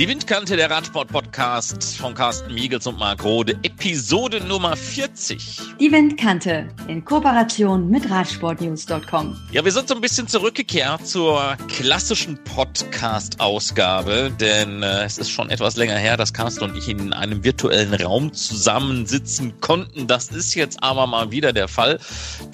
Die Windkante, der Radsport-Podcast von Carsten Miegels und Marc Rode, Episode Nummer 40. Die Windkante in Kooperation mit Radsportnews.com. Ja, wir sind so ein bisschen zurückgekehrt zur klassischen Podcast-Ausgabe, denn äh, es ist schon etwas länger her, dass Carsten und ich in einem virtuellen Raum zusammensitzen konnten. Das ist jetzt aber mal wieder der Fall.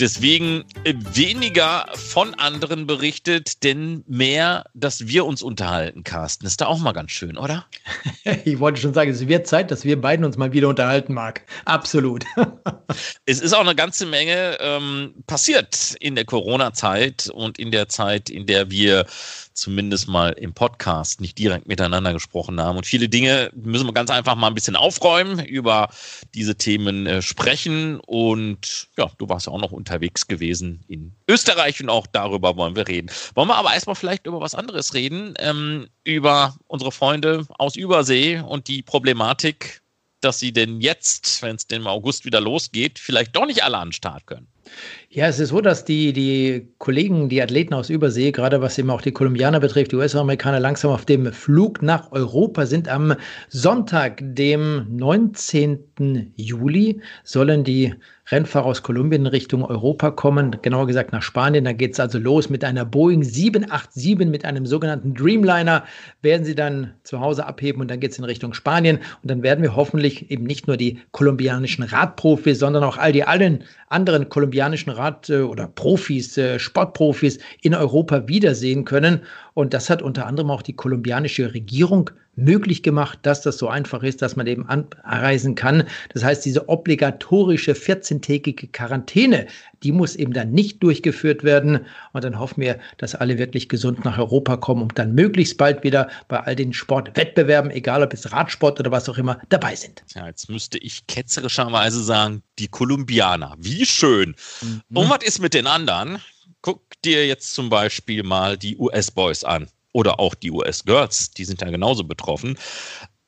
Deswegen äh, weniger von anderen berichtet, denn mehr, dass wir uns unterhalten, Carsten. Ist da auch mal ganz schön oder? Ich wollte schon sagen, es wird Zeit, dass wir beiden uns mal wieder unterhalten, Marc. Absolut. Es ist auch eine ganze Menge ähm, passiert in der Corona-Zeit und in der Zeit, in der wir zumindest mal im Podcast nicht direkt miteinander gesprochen haben. Und viele Dinge müssen wir ganz einfach mal ein bisschen aufräumen, über diese Themen äh, sprechen. Und ja, du warst ja auch noch unterwegs gewesen in Österreich und auch darüber wollen wir reden. Wollen wir aber erstmal vielleicht über was anderes reden, ähm, über unsere Freunde aus Übersee und die Problematik, dass sie denn jetzt, wenn es denn im August wieder losgeht, vielleicht doch nicht alle an den Start können. Ja, es ist so, dass die, die Kollegen, die Athleten aus Übersee, gerade was eben auch die Kolumbianer betrifft, die US-Amerikaner langsam auf dem Flug nach Europa sind. Am Sonntag, dem 19. Juli, sollen die Rennfahrer aus Kolumbien in Richtung Europa kommen, genauer gesagt nach Spanien. Da geht es also los mit einer Boeing 787, mit einem sogenannten Dreamliner, werden sie dann zu Hause abheben und dann geht es in Richtung Spanien. Und dann werden wir hoffentlich eben nicht nur die kolumbianischen Radprofis, sondern auch all die allen anderen kolumbianischen Rad- äh, oder Profis, äh, Sportprofis in Europa wiedersehen können. Und das hat unter anderem auch die kolumbianische Regierung möglich gemacht, dass das so einfach ist, dass man eben anreisen kann. Das heißt, diese obligatorische 14-tägige Quarantäne, die muss eben dann nicht durchgeführt werden. Und dann hoffen wir, dass alle wirklich gesund nach Europa kommen und dann möglichst bald wieder bei all den Sportwettbewerben, egal ob es Radsport oder was auch immer, dabei sind. Ja, jetzt müsste ich ketzerischerweise sagen, die Kolumbianer. Wie schön. Mhm. Und was ist mit den anderen? Guck dir jetzt zum Beispiel mal die US-Boys an oder auch die US-Girls, die sind ja genauso betroffen.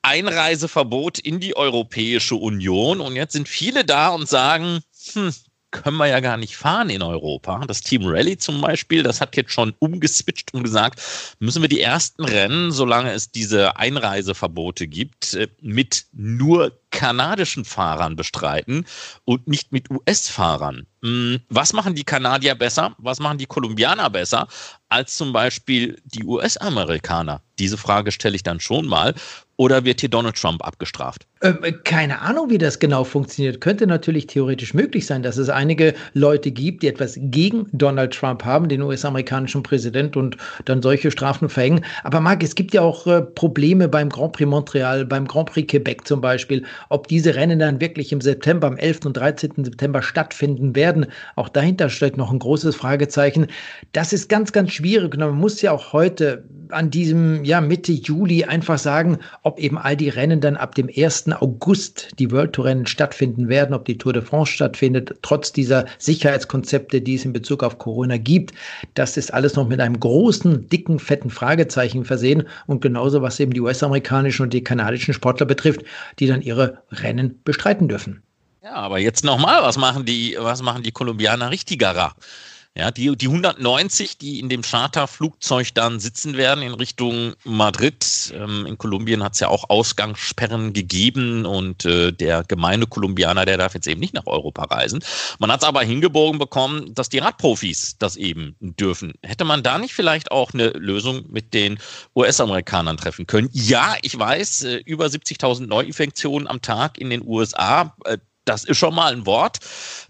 Einreiseverbot in die Europäische Union und jetzt sind viele da und sagen, hm, können wir ja gar nicht fahren in Europa. Das Team Rally zum Beispiel, das hat jetzt schon umgeswitcht und gesagt, müssen wir die ersten Rennen, solange es diese Einreiseverbote gibt, äh, mit nur kanadischen Fahrern bestreiten und nicht mit US-Fahrern. Hm, was machen die Kanadier besser? Was machen die Kolumbianer besser als zum Beispiel die US-Amerikaner? Diese Frage stelle ich dann schon mal. Oder wird hier Donald Trump abgestraft? Ähm, keine Ahnung, wie das genau funktioniert. Könnte natürlich theoretisch möglich sein, dass es einige Leute gibt, die etwas gegen Donald Trump haben, den US-amerikanischen Präsident, und dann solche Strafen verhängen. Aber Marc, es gibt ja auch äh, Probleme beim Grand Prix Montreal, beim Grand Prix Quebec zum Beispiel, ob diese Rennen dann wirklich im September, am 11. und 13. September stattfinden werden. Auch dahinter steht noch ein großes Fragezeichen. Das ist ganz, ganz schwierig. Und man muss ja auch heute an diesem, ja, Mitte Juli einfach sagen, ob eben all die Rennen dann ab dem 1. August die World Tour Rennen stattfinden werden, ob die Tour de France stattfindet, trotz dieser Sicherheitskonzepte, die es in Bezug auf Corona gibt. Das ist alles noch mit einem großen, dicken, fetten Fragezeichen versehen und genauso was eben die US-amerikanischen und die kanadischen Sportler betrifft, die dann ihre Rennen bestreiten dürfen. Ja, aber jetzt nochmal, was machen die, was machen die Kolumbianer richtigerer? Ja, die, die 190, die in dem Charterflugzeug dann sitzen werden in Richtung Madrid. Ähm, in Kolumbien hat es ja auch Ausgangssperren gegeben und äh, der gemeine Kolumbianer, der darf jetzt eben nicht nach Europa reisen. Man hat es aber hingebogen bekommen, dass die Radprofis das eben dürfen. Hätte man da nicht vielleicht auch eine Lösung mit den US-Amerikanern treffen können? Ja, ich weiß, äh, über 70.000 Neuinfektionen am Tag in den USA. Äh, das ist schon mal ein Wort.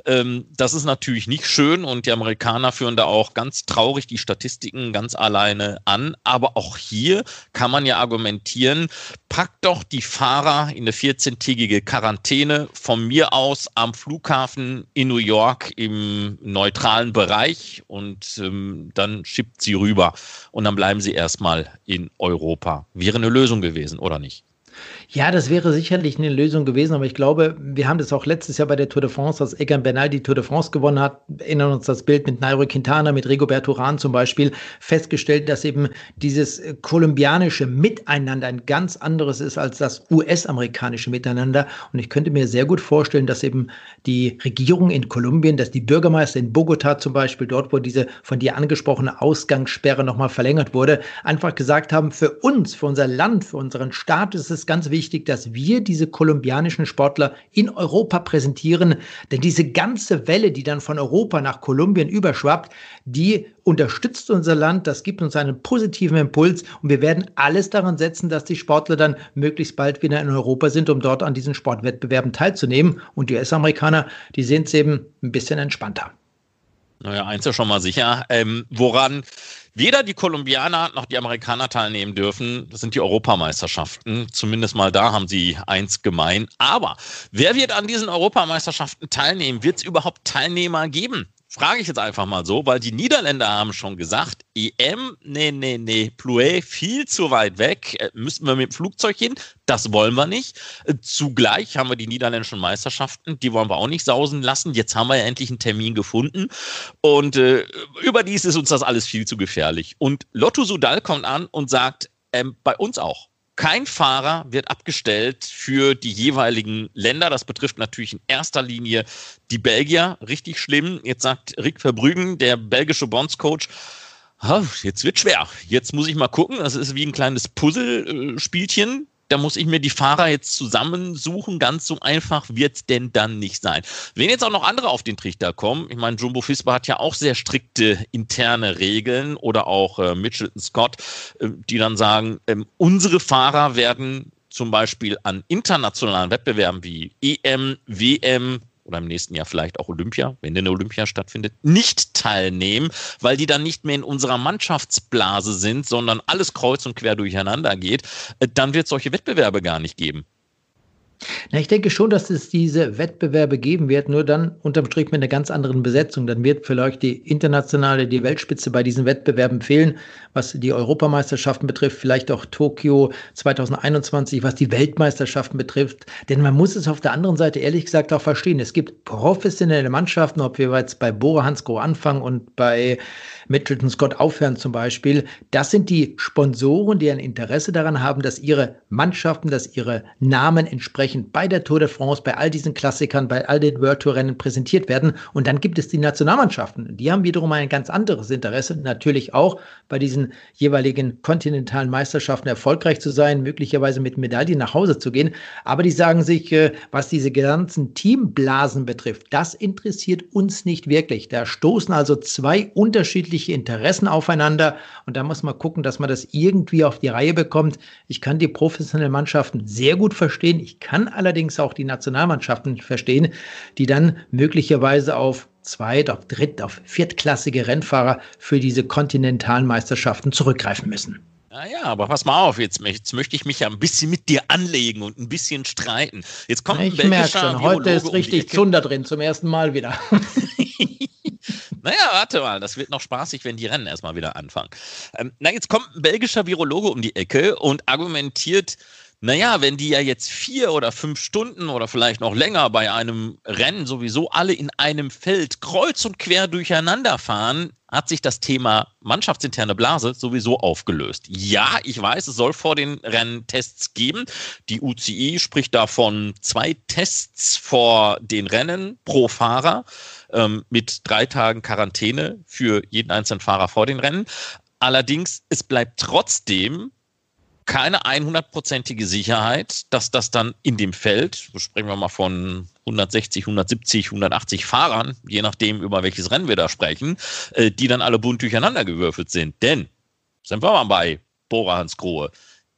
Ähm, das ist natürlich nicht schön und die Amerikaner führen da auch ganz traurig die Statistiken ganz alleine an. Aber auch hier kann man ja argumentieren, packt doch die Fahrer in eine 14-tägige Quarantäne von mir aus am Flughafen in New York im neutralen Bereich und ähm, dann schippt sie rüber und dann bleiben sie erstmal in Europa. Wäre eine Lösung gewesen, oder nicht? Ja, das wäre sicherlich eine Lösung gewesen, aber ich glaube, wir haben das auch letztes Jahr bei der Tour de France, als Egan Bernal die Tour de France gewonnen hat, erinnern uns das Bild mit Nairo Quintana, mit Rigoberto Urán zum Beispiel, festgestellt, dass eben dieses kolumbianische Miteinander ein ganz anderes ist als das US-amerikanische Miteinander. Und ich könnte mir sehr gut vorstellen, dass eben die Regierung in Kolumbien, dass die Bürgermeister in Bogota zum Beispiel, dort, wo diese von dir angesprochene Ausgangssperre nochmal verlängert wurde, einfach gesagt haben, für uns, für unser Land, für unseren Staat ist es ganz wichtig, wichtig, dass wir diese kolumbianischen Sportler in Europa präsentieren. Denn diese ganze Welle, die dann von Europa nach Kolumbien überschwappt, die unterstützt unser Land, das gibt uns einen positiven Impuls und wir werden alles daran setzen, dass die Sportler dann möglichst bald wieder in Europa sind, um dort an diesen Sportwettbewerben teilzunehmen. Und die US-Amerikaner, die sind es eben ein bisschen entspannter. Naja, eins ist schon mal sicher. Ähm, woran weder die Kolumbianer noch die Amerikaner teilnehmen dürfen. Das sind die Europameisterschaften. Zumindest mal da haben sie eins gemein. Aber wer wird an diesen Europameisterschaften teilnehmen? Wird es überhaupt Teilnehmer geben? Frage ich jetzt einfach mal so, weil die Niederländer haben schon gesagt, EM, nee, nee, nee, Plouet, viel zu weit weg, äh, müssen wir mit dem Flugzeug hin, das wollen wir nicht. Äh, zugleich haben wir die niederländischen Meisterschaften, die wollen wir auch nicht sausen lassen. Jetzt haben wir ja endlich einen Termin gefunden und äh, überdies ist uns das alles viel zu gefährlich. Und Lotto Sudal kommt an und sagt, ähm, bei uns auch kein Fahrer wird abgestellt für die jeweiligen Länder. Das betrifft natürlich in erster Linie die Belgier. Richtig schlimm. Jetzt sagt Rick Verbrügen, der belgische Bondscoach, jetzt wird schwer. Jetzt muss ich mal gucken. Das ist wie ein kleines Puzzlespielchen da muss ich mir die Fahrer jetzt zusammensuchen. Ganz so einfach wird denn dann nicht sein. Wenn jetzt auch noch andere auf den Trichter kommen, ich meine, Jumbo Fispa hat ja auch sehr strikte interne Regeln oder auch äh, Mitchelton Scott, äh, die dann sagen, äh, unsere Fahrer werden zum Beispiel an internationalen Wettbewerben wie EM, WM, oder im nächsten Jahr vielleicht auch Olympia, wenn denn Olympia stattfindet, nicht teilnehmen, weil die dann nicht mehr in unserer Mannschaftsblase sind, sondern alles kreuz und quer durcheinander geht, äh, dann wird es solche Wettbewerbe gar nicht geben. Na, ich denke schon, dass es diese Wettbewerbe geben wird, nur dann unterm Strich mit einer ganz anderen Besetzung. Dann wird vielleicht die internationale, die Weltspitze bei diesen Wettbewerben fehlen, was die Europameisterschaften betrifft, vielleicht auch Tokio 2021, was die Weltmeisterschaften betrifft. Denn man muss es auf der anderen Seite ehrlich gesagt auch verstehen. Es gibt professionelle Mannschaften, ob wir jetzt bei Bora Hansgrohe anfangen und bei Mitchelton Scott aufhören zum Beispiel. Das sind die Sponsoren, die ein Interesse daran haben, dass ihre Mannschaften, dass ihre Namen entsprechend bei der Tour de France, bei all diesen Klassikern, bei all den World Tour Rennen präsentiert werden. Und dann gibt es die Nationalmannschaften. Die haben wiederum ein ganz anderes Interesse, natürlich auch bei diesen jeweiligen kontinentalen Meisterschaften erfolgreich zu sein, möglicherweise mit Medaillen nach Hause zu gehen. Aber die sagen sich, äh, was diese ganzen Teamblasen betrifft, das interessiert uns nicht wirklich. Da stoßen also zwei unterschiedliche unterschiedliche Interessen aufeinander und da muss man gucken, dass man das irgendwie auf die Reihe bekommt. Ich kann die professionellen Mannschaften sehr gut verstehen. Ich kann allerdings auch die Nationalmannschaften verstehen, die dann möglicherweise auf zweit, auf dritt, auf viertklassige Rennfahrer für diese kontinentalen Meisterschaften zurückgreifen müssen. Naja, aber pass mal auf, jetzt, jetzt, möchte ich mich ja ein bisschen mit dir anlegen und ein bisschen streiten. Jetzt kommt ich merke schon, heute ist richtig um Zunder drin, zum ersten Mal wieder. Naja, warte mal, das wird noch spaßig, wenn die Rennen erstmal wieder anfangen. Ähm, na, jetzt kommt ein belgischer Virologe um die Ecke und argumentiert, naja, wenn die ja jetzt vier oder fünf Stunden oder vielleicht noch länger bei einem Rennen sowieso alle in einem Feld kreuz und quer durcheinander fahren, hat sich das Thema mannschaftsinterne Blase sowieso aufgelöst. Ja, ich weiß, es soll vor den Rennen Tests geben. Die UCI spricht davon zwei Tests vor den Rennen pro Fahrer ähm, mit drei Tagen Quarantäne für jeden einzelnen Fahrer vor den Rennen. Allerdings, es bleibt trotzdem keine 100%ige Sicherheit, dass das dann in dem Feld, sprechen wir mal von 160, 170, 180 Fahrern, je nachdem, über welches Rennen wir da sprechen, äh, die dann alle bunt durcheinander gewürfelt sind. Denn, sind wir mal bei Bora Hans Grohe,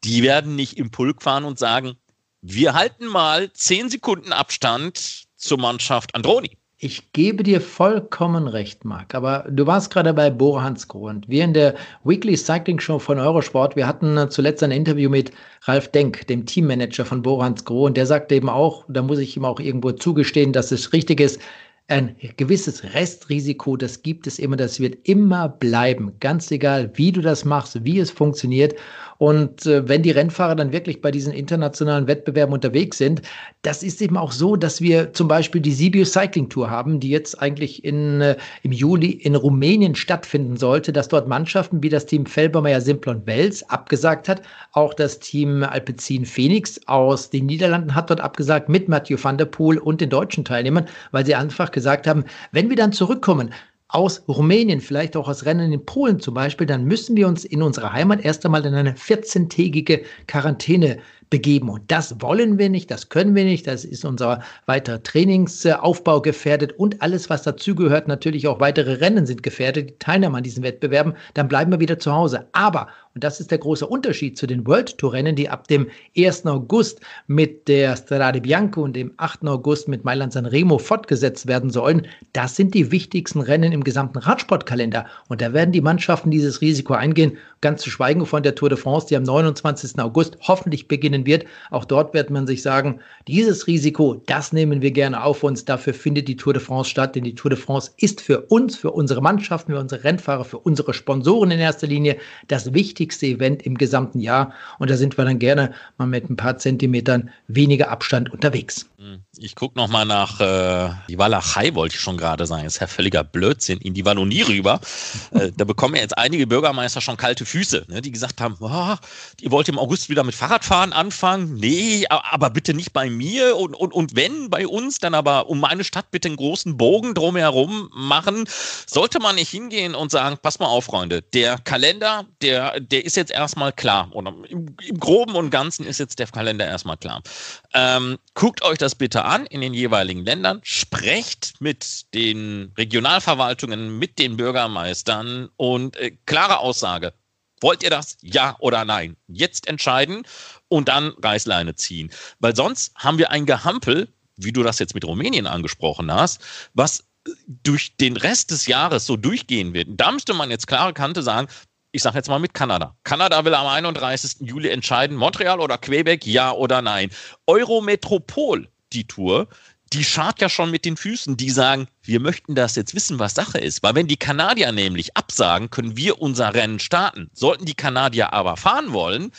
die werden nicht im Pulk fahren und sagen, wir halten mal 10 Sekunden Abstand zur Mannschaft Androni. Ich gebe dir vollkommen recht, Marc. Aber du warst gerade bei Bora Hansgrohe und wir in der Weekly Cycling Show von Eurosport, wir hatten äh, zuletzt ein Interview mit Ralf Denk, dem Teammanager von Bora Hansgrohe und der sagte eben auch, da muss ich ihm auch irgendwo zugestehen, dass es richtig ist, ein gewisses Restrisiko, das gibt es immer, das wird immer bleiben, ganz egal, wie du das machst, wie es funktioniert. Und äh, wenn die Rennfahrer dann wirklich bei diesen internationalen Wettbewerben unterwegs sind, das ist eben auch so, dass wir zum Beispiel die Sibiu Cycling Tour haben, die jetzt eigentlich in, äh, im Juli in Rumänien stattfinden sollte, dass dort Mannschaften wie das Team Felbermeier Simplon Wels abgesagt hat. Auch das Team Alpecin Phoenix aus den Niederlanden hat dort abgesagt mit Mathieu van der Poel und den deutschen Teilnehmern, weil sie einfach gesagt haben, wenn wir dann zurückkommen, aus Rumänien, vielleicht auch aus Rennen in Polen zum Beispiel, dann müssen wir uns in unserer Heimat erst einmal in eine 14-tägige Quarantäne begeben. Und das wollen wir nicht, das können wir nicht, das ist unser weiterer Trainingsaufbau gefährdet und alles, was dazugehört, natürlich auch weitere Rennen sind gefährdet, die Teilnahme an diesen Wettbewerben, dann bleiben wir wieder zu Hause. Aber, und das ist der große Unterschied zu den World Tour Rennen, die ab dem 1. August mit der Strade Bianco und dem 8. August mit Mailand San Remo fortgesetzt werden sollen, das sind die wichtigsten Rennen im gesamten Radsportkalender. Und da werden die Mannschaften dieses Risiko eingehen, ganz zu schweigen von der Tour de France, die am 29. August hoffentlich beginnen wird. Auch dort wird man sich sagen, dieses Risiko, das nehmen wir gerne auf uns. Dafür findet die Tour de France statt, denn die Tour de France ist für uns, für unsere Mannschaften, für unsere Rennfahrer, für unsere Sponsoren in erster Linie das wichtigste Event im gesamten Jahr. Und da sind wir dann gerne mal mit ein paar Zentimetern weniger Abstand unterwegs. Hm, ich gucke nochmal nach äh, die Walachei, wollte ich schon gerade sagen. Das ist ja völliger Blödsinn. In die Wallonie rüber. äh, da bekommen ja jetzt einige Bürgermeister schon kalte Füße, ne, die gesagt haben, oh, ihr wollt im August wieder mit Fahrradfahren anfangen anfangen? Nee, aber bitte nicht bei mir und, und, und wenn bei uns, dann aber um meine Stadt bitte einen großen Bogen drumherum machen. Sollte man nicht hingehen und sagen, pass mal auf, Freunde, der Kalender, der, der ist jetzt erstmal klar. Oder im, im Groben und Ganzen ist jetzt der Kalender erstmal klar. Ähm, guckt euch das bitte an in den jeweiligen Ländern, sprecht mit den Regionalverwaltungen, mit den Bürgermeistern und äh, klare Aussage. Wollt ihr das? Ja oder nein? Jetzt entscheiden und dann Reißleine ziehen. Weil sonst haben wir ein Gehampel, wie du das jetzt mit Rumänien angesprochen hast, was durch den Rest des Jahres so durchgehen wird. Da müsste man jetzt klare Kante sagen, ich sage jetzt mal mit Kanada. Kanada will am 31. Juli entscheiden, Montreal oder Quebec, ja oder nein. Eurometropol, die Tour, die schart ja schon mit den Füßen. Die sagen, wir möchten das jetzt wissen, was Sache ist. Weil wenn die Kanadier nämlich absagen, können wir unser Rennen starten. Sollten die Kanadier aber fahren wollen,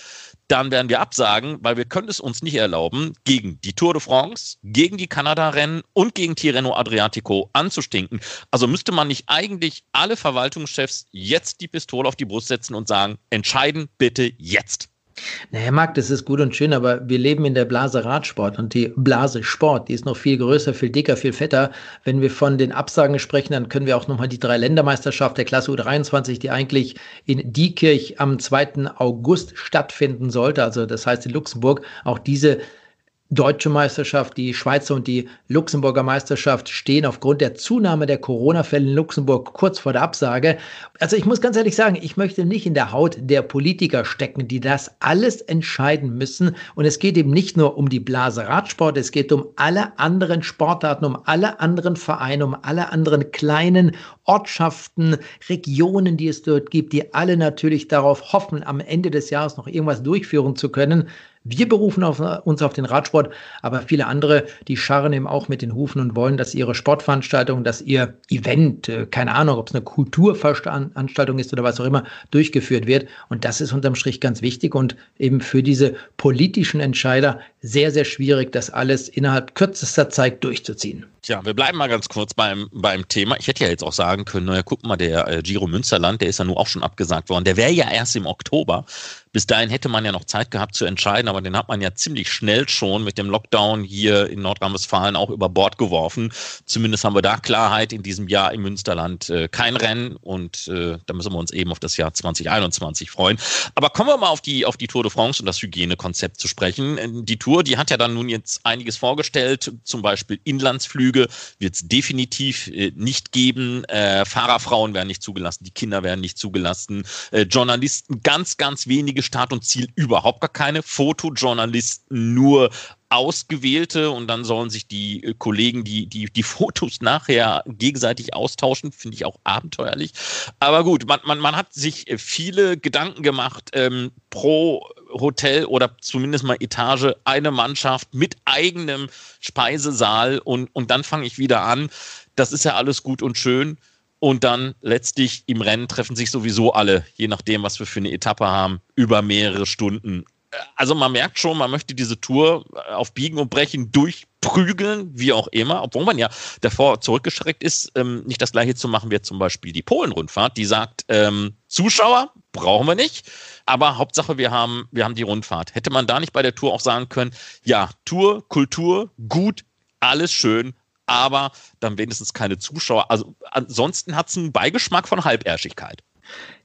dann werden wir absagen, weil wir können es uns nicht erlauben, gegen die Tour de France, gegen die Kanada-Rennen und gegen Tirreno Adriatico anzustinken. Also müsste man nicht eigentlich alle Verwaltungschefs jetzt die Pistole auf die Brust setzen und sagen, entscheiden bitte jetzt. Naja, Marc, das ist gut und schön, aber wir leben in der Blase Radsport und die Blase Sport, die ist noch viel größer, viel dicker, viel fetter. Wenn wir von den Absagen sprechen, dann können wir auch nochmal die drei Ländermeisterschaft der Klasse U23, die eigentlich in Diekirch am 2. August stattfinden sollte, also das heißt in Luxemburg, auch diese deutsche Meisterschaft, die Schweizer und die Luxemburger Meisterschaft stehen aufgrund der Zunahme der Corona-Fälle in Luxemburg kurz vor der Absage. Also ich muss ganz ehrlich sagen, ich möchte nicht in der Haut der Politiker stecken, die das alles entscheiden müssen. Und es geht eben nicht nur um die Blase Radsport, es geht um alle anderen Sportarten, um alle anderen Vereine, um alle anderen kleinen Ortschaften, Regionen, die es dort gibt, die alle natürlich darauf hoffen, am Ende des Jahres noch irgendwas durchführen zu können. Wir berufen auf, uns auf den Radsport, aber viele andere, die scharren eben auch mit den Hufen und wollen, dass ihre Sportveranstaltung, dass ihr Event, äh, keine Ahnung, ob es eine Kulturveranstaltung ist oder was auch immer, durchgeführt wird. Und das ist unterm Strich ganz wichtig und eben für diese politischen Entscheider sehr, sehr schwierig, das alles innerhalb kürzester Zeit durchzuziehen. Tja, wir bleiben mal ganz kurz beim, beim Thema. Ich hätte ja jetzt auch sagen können, naja, guck mal, der äh, Giro Münsterland, der ist ja nun auch schon abgesagt worden. Der wäre ja erst im Oktober. Bis dahin hätte man ja noch Zeit gehabt zu entscheiden, aber den hat man ja ziemlich schnell schon mit dem Lockdown hier in Nordrhein-Westfalen auch über Bord geworfen. Zumindest haben wir da Klarheit in diesem Jahr im Münsterland äh, kein Rennen und äh, da müssen wir uns eben auf das Jahr 2021 freuen. Aber kommen wir mal auf die, auf die Tour de France und das Hygienekonzept zu sprechen. Äh, die Tour, die hat ja dann nun jetzt einiges vorgestellt, zum Beispiel Inlandsflüge wird es definitiv äh, nicht geben. Äh, Fahrerfrauen werden nicht zugelassen, die Kinder werden nicht zugelassen, äh, Journalisten ganz, ganz wenige Start und Ziel überhaupt gar keine. Fotojournalisten nur ausgewählte und dann sollen sich die äh, Kollegen die, die, die Fotos nachher gegenseitig austauschen, finde ich auch abenteuerlich. Aber gut, man, man, man hat sich viele Gedanken gemacht ähm, pro Hotel oder zumindest mal Etage eine Mannschaft mit eigenem Speisesaal und, und dann fange ich wieder an. Das ist ja alles gut und schön Und dann letztlich im Rennen treffen sich sowieso alle, je nachdem, was wir für eine Etappe haben, über mehrere Stunden. Also man merkt schon, man möchte diese Tour auf Biegen und Brechen durchprügeln, wie auch immer, obwohl man ja davor zurückgeschreckt ist, ähm, nicht das gleiche zu machen wie zum Beispiel die Polen-Rundfahrt, die sagt, ähm, Zuschauer brauchen wir nicht, aber Hauptsache wir haben, wir haben die Rundfahrt. Hätte man da nicht bei der Tour auch sagen können, ja, Tour, Kultur, gut, alles schön, aber dann wenigstens keine Zuschauer. Also ansonsten hat es einen Beigeschmack von Halbärschigkeit.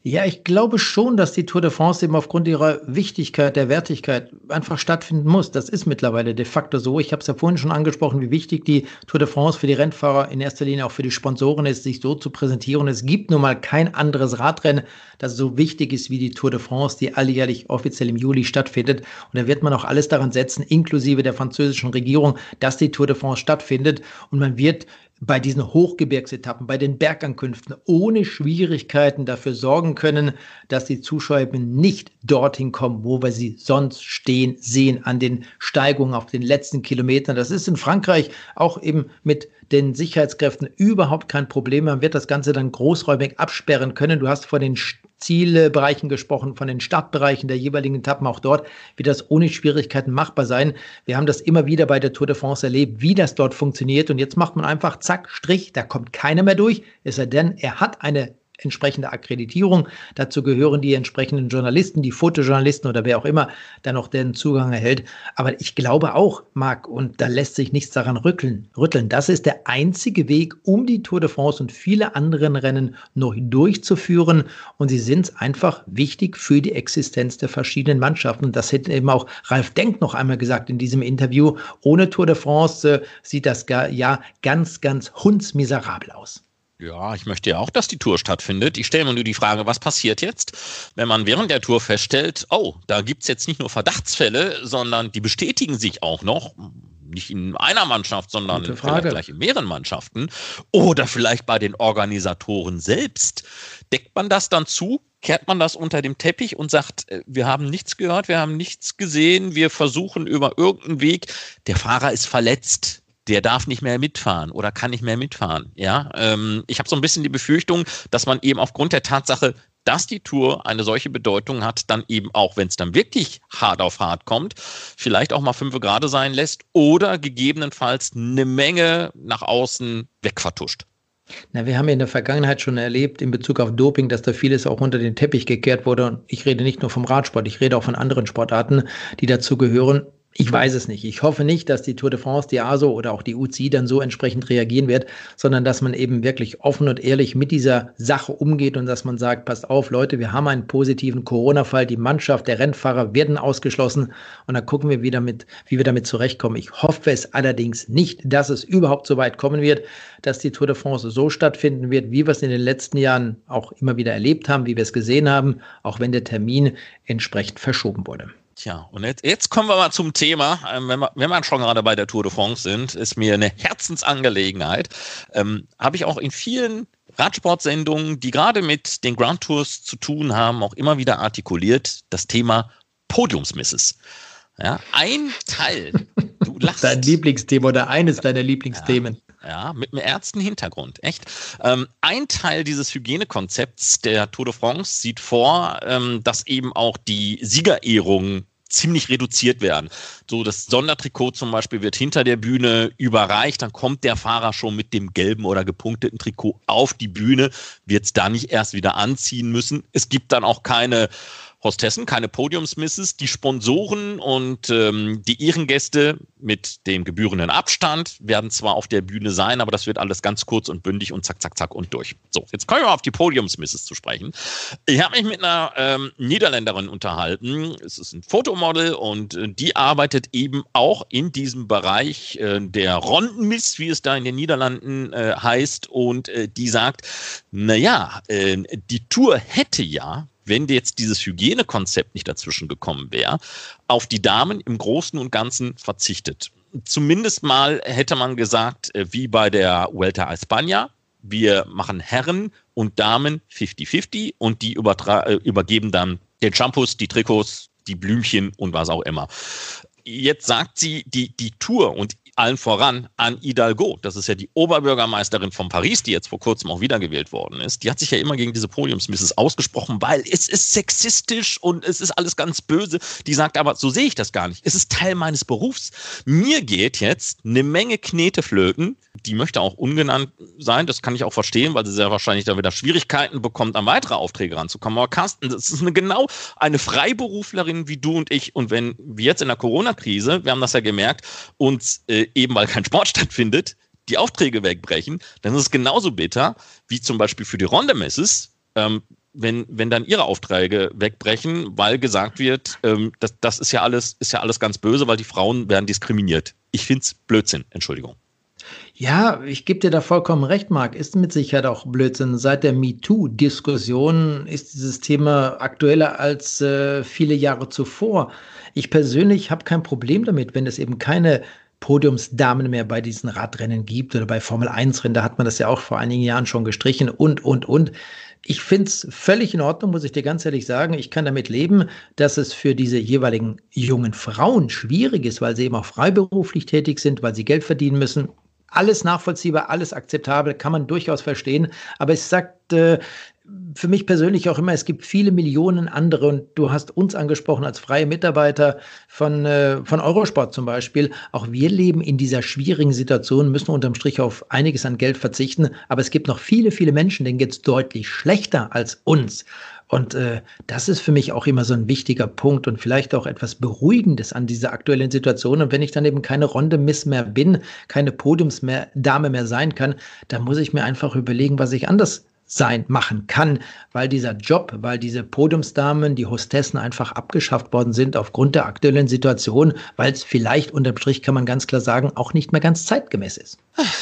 Ja, ich glaube schon, dass die Tour de France eben aufgrund ihrer Wichtigkeit, der Wertigkeit einfach stattfinden muss. Das ist mittlerweile de facto so. Ich habe es ja vorhin schon angesprochen, wie wichtig die Tour de France für die Rennfahrer, in erster Linie auch für die Sponsoren ist, sich so zu präsentieren. Es gibt nun mal kein anderes Radrennen, das so wichtig ist wie die Tour de France, die alljährlich offiziell im Juli stattfindet. Und da wird man auch alles daran setzen, inklusive der französischen Regierung, dass die Tour de France stattfindet. Und man wird bei diesen Hochgebirgsetappen, bei den Bergankünften ohne Schwierigkeiten dafür sorgen können, dass die Zuschauer nicht dorthin kommen, wo wir sie sonst stehen, sehen an den Steigungen auf den letzten Kilometern. Das ist in Frankreich auch eben mit den Sicherheitskräften überhaupt kein Problem. Man wird das Ganze dann großräumig absperren können. Du hast vor den Zielbereichen gesprochen, von den Startbereichen der jeweiligen Etappen. Auch dort wird das ohne Schwierigkeiten machbar sein. Wir haben das immer wieder bei der Tour de France erlebt, wie das dort funktioniert. Und jetzt macht man einfach zack, Strich, da kommt keiner mehr durch. Es sei denn, er hat eine entsprechende Akkreditierung. Dazu gehören die entsprechenden Journalisten, die Fotojournalisten oder wer auch immer da noch den Zugang erhält. Aber ich glaube auch, Marc, und da lässt sich nichts daran rütteln. rütteln. Das ist der einzige Weg, um die Tour de France und viele anderen Rennen noch durchzuführen. Und sie sind einfach wichtig für die Existenz der verschiedenen Mannschaften. das hätte eben auch Ralf Denk noch einmal gesagt in diesem Interview. Ohne Tour de France äh, sieht das ja ganz, ganz hundsmiserabel aus. Ja, ich möchte ja auch, dass die Tour stattfindet. Ich stelle mir nur die Frage, was passiert jetzt, wenn man während der Tour feststellt, oh, da gibt es jetzt nicht nur Verdachtsfälle, sondern die bestätigen sich auch noch, nicht in einer Mannschaft, sondern vielleicht gleich in mehreren Mannschaften oder vielleicht bei den Organisatoren selbst. Deckt man das dann zu? Kehrt man das unter dem Teppich und sagt, äh, wir haben nichts gehört, wir haben nichts gesehen, wir versuchen über irgendeinen Weg, der Fahrer ist verletzt, der darf nicht mehr mitfahren oder kann nicht mehr mitfahren. Ja, ähm, ich habe so ein bisschen die Befürchtung, dass man eben aufgrund der Tatsache, dass die Tour eine solche Bedeutung hat, dann eben auch, wenn es dann wirklich hart auf hart kommt, vielleicht auch mal fünf Grade sein lässt oder gegebenenfalls eine Menge nach außen wegvertuscht. Na, wir haben ja in der Vergangenheit schon erlebt in Bezug auf Doping, dass da vieles auch unter den Teppich gekehrt wurde. Und ich rede nicht nur vom Radsport, ich rede auch von anderen Sportarten, die dazu gehören. Ich weiß es nicht. Ich hoffe nicht, dass die Tour de France, die ASO oder auch die UCI dann so entsprechend reagieren wird, sondern dass man eben wirklich offen und ehrlich mit dieser Sache umgeht und dass man sagt, passt auf, Leute, wir haben einen positiven Corona-Fall, die Mannschaft, der Rennfahrer werden ausgeschlossen und dann gucken wir, wie, damit, wie wir damit zurechtkommen. Ich hoffe es allerdings nicht, dass es überhaupt so weit kommen wird, dass die Tour de France so stattfinden wird, wie wir es in den letzten Jahren auch immer wieder erlebt haben, wie wir es gesehen haben, auch wenn der Termin entsprechend verschoben wurde. Tja, und jetzt, jetzt kommen wir mal zum Thema. Ähm, wenn, wir, wenn wir schon gerade bei der Tour de France sind, ist mir eine Herzensangelegenheit. Ähm, Habe ich auch in vielen Radsportsendungen, die gerade mit den Grand Tours zu tun haben, auch immer wieder artikuliert, das Thema Podiumsmisses. Ja, ein Teil. Du lachst. Dein Lieblingsthema oder eines deiner Lieblingsthemen. Ja, ja mit einem ärzten Hintergrund. Echt. Ähm, ein Teil dieses Hygienekonzepts der Tour de France sieht vor, ähm, dass eben auch die Siegerehrungen ziemlich reduziert werden. So das Sondertrikot zum Beispiel wird hinter der Bühne überreicht, dann kommt der Fahrer schon mit dem gelben oder gepunkteten Trikot auf die Bühne, wird es da nicht erst wieder anziehen müssen. Es gibt dann auch keine Hostessen, keine Podiumsmisses. Die Sponsoren und ähm, die Ehrengäste mit dem gebührenden Abstand werden zwar auf der Bühne sein, aber das wird alles ganz kurz und bündig und zack, zack, zack und durch. So, jetzt kommen wir auf die Podiumsmisses zu sprechen. Ich habe mich mit einer ähm, Niederländerin unterhalten. Es ist ein Fotomodel und äh, die arbeitet eben auch in diesem Bereich äh, der Rondenmiss, wie es da in den Niederlanden äh, heißt. Und äh, die sagt, naja, äh, die Tour hätte ja wenn jetzt dieses Hygienekonzept nicht dazwischen gekommen wäre, auf die Damen im Großen und Ganzen verzichtet. Zumindest mal hätte man gesagt, äh, wie bei der Vuelta a España, wir machen Herren und Damen 50-50 und die äh, übergeben dann den Shampoos, die Trikots, die Blümchen und was auch immer. Jetzt sagt sie, die, die Tour und allen voran an Hidalgo. Das ist ja die Oberbürgermeisterin von Paris, die jetzt vor kurzem auch wiedergewählt worden ist. Die hat sich ja immer gegen diese Podiumsmisses ausgesprochen, weil es ist sexistisch und es ist alles ganz böse. Die sagt aber, so sehe ich das gar nicht. Es ist Teil meines Berufs. Mir geht jetzt eine Menge Knete flöten. Die möchte auch ungenannt sein. Das kann ich auch verstehen, weil sie sehr wahrscheinlich da wieder Schwierigkeiten bekommt, an weitere Aufträge ranzukommen. Aber Carsten, das ist eine genau eine Freiberuflerin wie du und ich. Und wenn wir jetzt in der Corona-Krise, wir haben das ja gemerkt, uns äh, eben weil kein Sport stattfindet, die Aufträge wegbrechen, dann ist es genauso bitter wie zum Beispiel für die Rondemesses, ähm, wenn, wenn dann ihre Aufträge wegbrechen, weil gesagt wird, ähm, das, das ist ja alles, ist ja alles ganz böse, weil die Frauen werden diskriminiert. Ich finde es Blödsinn, Entschuldigung. Ja, ich gebe dir da vollkommen recht, Marc. Ist mit Sicherheit auch Blödsinn. Seit der MeToo-Diskussion ist dieses Thema aktueller als äh, viele Jahre zuvor. Ich persönlich habe kein Problem damit, wenn es eben keine Podiumsdamen mehr bei diesen Radrennen gibt oder bei Formel 1 Rennen. Da hat man das ja auch vor einigen Jahren schon gestrichen und, und, und. Ich finde es völlig in Ordnung, muss ich dir ganz ehrlich sagen. Ich kann damit leben, dass es für diese jeweiligen jungen Frauen schwierig ist, weil sie eben auch freiberuflich tätig sind, weil sie Geld verdienen müssen. Alles nachvollziehbar, alles akzeptabel, kann man durchaus verstehen. Aber es sagt, äh, für mich persönlich auch immer, es gibt viele Millionen andere und du hast uns angesprochen als freie Mitarbeiter von, äh, von Eurosport zum Beispiel. Auch wir leben in dieser schwierigen Situation, müssen unterm Strich auf einiges an Geld verzichten, aber es gibt noch viele, viele Menschen, denen geht es deutlich schlechter als uns. Und äh, das ist für mich auch immer so ein wichtiger Punkt und vielleicht auch etwas Beruhigendes an dieser aktuellen Situation. Und wenn ich dann eben keine Ronde Miss mehr bin, keine Podiumsdame mehr sein kann, dann muss ich mir einfach überlegen, was ich anders sein machen kann, weil dieser Job, weil diese Podiumsdamen, die Hostessen einfach abgeschafft worden sind aufgrund der aktuellen Situation, weil es vielleicht unterm Strich kann man ganz klar sagen, auch nicht mehr ganz zeitgemäß ist.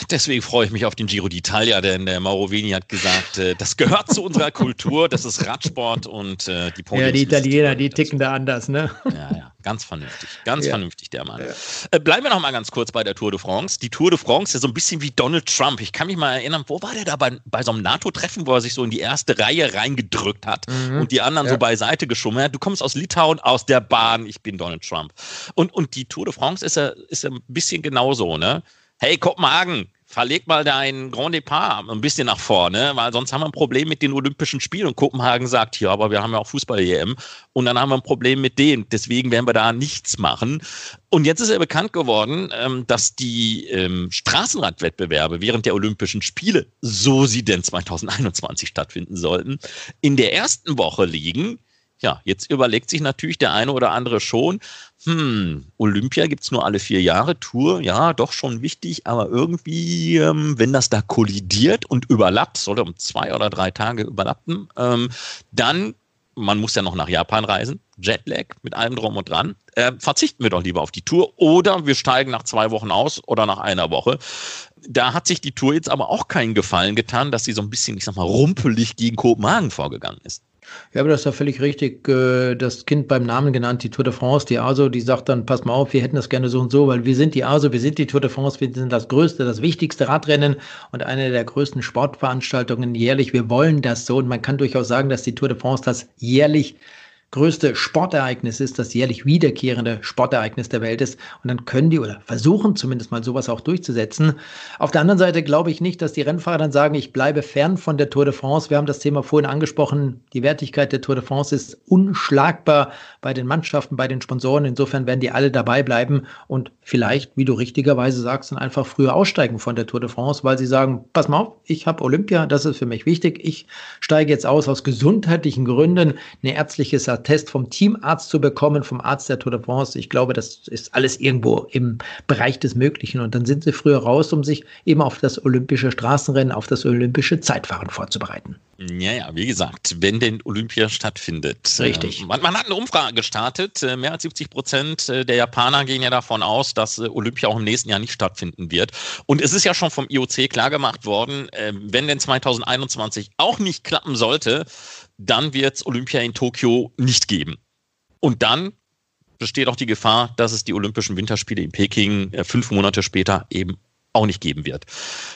Deswegen freue ich mich auf den Giro d'Italia, denn der Mauro Veni hat gesagt, äh, das gehört zu unserer Kultur, das ist Radsport und äh, die Podiums Ja, die Italiener, die ticken da anders, ne? Ja, ja, ganz vernünftig, ganz ja. vernünftig der Mann. Ja. Äh, bleiben wir noch mal ganz kurz bei der Tour de France. Die Tour de France ist ja so ein bisschen wie Donald Trump. Ich kann mich mal erinnern, wo war der da bei, bei so einem NATO-Treffen, wo er sich so in die erste Reihe reingedrückt hat mhm. und die anderen ja. so beiseite geschummert. Du kommst aus Litauen, aus der Bahn, ich bin Donald Trump. Und, und die Tour de France ist ja, ist ja ein bisschen genauso, ne? Hey Kopenhagen, verleg mal dein Grand Depart ein bisschen nach vorne, weil sonst haben wir ein Problem mit den Olympischen Spielen. Und Kopenhagen sagt, ja, aber wir haben ja auch Fußball-EM und dann haben wir ein Problem mit denen. Deswegen werden wir da nichts machen. Und jetzt ist ja bekannt geworden, ähm, dass die ähm, Straßenradwettbewerbe während der Olympischen Spiele, so sie denn 2021 stattfinden sollten, in der ersten Woche liegen ja, jetzt überlegt sich natürlich der eine oder andere schon, hm, Olympia gibt es nur alle vier Jahre, Tour, ja, doch schon wichtig, aber irgendwie, ähm, wenn das da kollidiert und überlappt, sollte um zwei oder drei Tage überlappen, ähm, dann, man muss ja noch nach Japan reisen, Jetlag mit allem drum und dran, äh, verzichten wir doch lieber auf die Tour oder wir steigen nach zwei Wochen aus oder nach einer Woche. Da hat sich die Tour jetzt aber auch keinen Gefallen getan, dass sie so ein bisschen, ich sag mal, rumpelig gegen Kopenhagen vorgegangen ist. Ja, aber das ist ja völlig richtig. Äh, das Kind beim Namen genannt, die Tour de France, die ASO, die sagt dann, pass mal auf, wir hätten das gerne so und so, weil wir sind die ASO, wir sind die Tour de France, wir sind das größte, das wichtigste Radrennen und eine der größten Sportveranstaltungen jährlich. Wir wollen das so und man kann durchaus sagen, dass die Tour de France das jährlich größte Sportereignis ist, das jährlich wiederkehrende Sportereignis der Welt ist. Und dann können die oder versuchen zumindest mal sowas auch durchzusetzen. Auf der anderen Seite glaube ich nicht, dass die Rennfahrer dann sagen, ich bleibe fern von der Tour de France. Wir haben das Thema vorhin angesprochen. Die Wertigkeit der Tour de France ist unschlagbar bei den Mannschaften, bei den Sponsoren. Insofern werden die alle dabei bleiben und vielleicht, wie du richtigerweise sagst, dann einfach früher aussteigen von der Tour de France, weil sie sagen, pass mal auf, ich habe Olympia, das ist für mich wichtig. Ich steige jetzt aus aus gesundheitlichen Gründen. Eine ärztliche Test vom Teamarzt zu bekommen, vom Arzt der Tour de France. Ich glaube, das ist alles irgendwo im Bereich des Möglichen. Und dann sind sie früher raus, um sich eben auf das olympische Straßenrennen, auf das olympische Zeitfahren vorzubereiten. Ja, ja, wie gesagt, wenn denn Olympia stattfindet. Richtig. Äh, man, man, hat eine Umfrage gestartet. Äh, mehr als 70 Prozent äh, der Japaner gehen ja davon aus, dass Olympia auch im nächsten Jahr nicht stattfinden wird. Und es ist ja schon vom IOC klargemacht worden, wenn denn 2021 auch nicht klappen sollte, dann wird es Olympia in Tokio nicht geben. Und dann besteht auch die Gefahr, dass es die Olympischen Winterspiele in Peking äh, fünf Monate später eben auch nicht geben wird.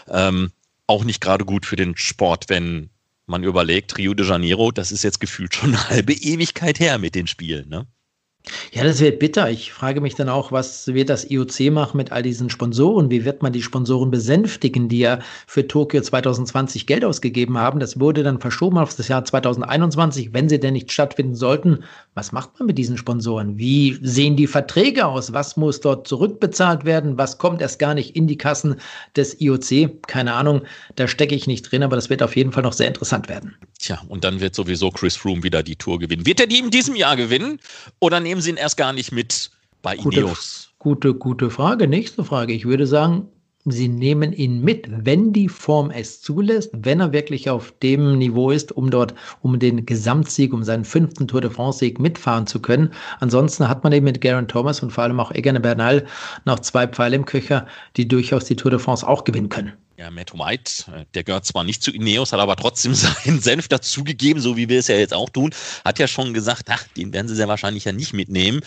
Ähm, auch nicht gerade gut für den Sport, wenn man überlegt, Rio de Janeiro, das ist jetzt gefühlt schon eine halbe Ewigkeit her mit den Spielen. Ne? Ja, das wird bitter. Ich frage mich dann auch, was wird das IOC machen mit all diesen Sponsoren? Wie wird man die Sponsoren besänftigen, die ja für Tokio 2020 Geld ausgegeben haben? Das wurde dann verschoben auf das Jahr 2021, wenn sie denn nicht stattfinden sollten. Was macht man mit diesen Sponsoren? Wie sehen die Verträge aus? Was muss dort zurückbezahlt werden? Was kommt erst gar nicht in die Kassen des IOC? Keine Ahnung, da stecke ich nicht drin, aber das wird auf jeden Fall noch sehr interessant werden. Tja, und dann wird sowieso Chris Froome wieder die Tour gewinnen. Wird er die in diesem Jahr gewinnen oder nehmen sie ihn erst gar nicht mit bei gute, Ineos? Gute, gute Frage. Nächste Frage. Ich würde sagen, sie nehmen ihn mit, wenn die Form es zulässt, wenn er wirklich auf dem Niveau ist, um dort um den Gesamtsieg, um seinen fünften Tour de France-Sieg mitfahren zu können. Ansonsten hat man eben mit Garen Thomas und vor allem auch Egan Bernal noch zwei Pfeile im Köcher, die durchaus die Tour de France auch gewinnen können. Ja, Matt White, äh, der gehört zwar nicht zu Ineos, hat aber trotzdem seinen Senf dazugegeben, so wie wir es ja jetzt auch tun. Hat ja schon gesagt, ach, den werden sie sehr wahrscheinlich ja nicht mitnehmen.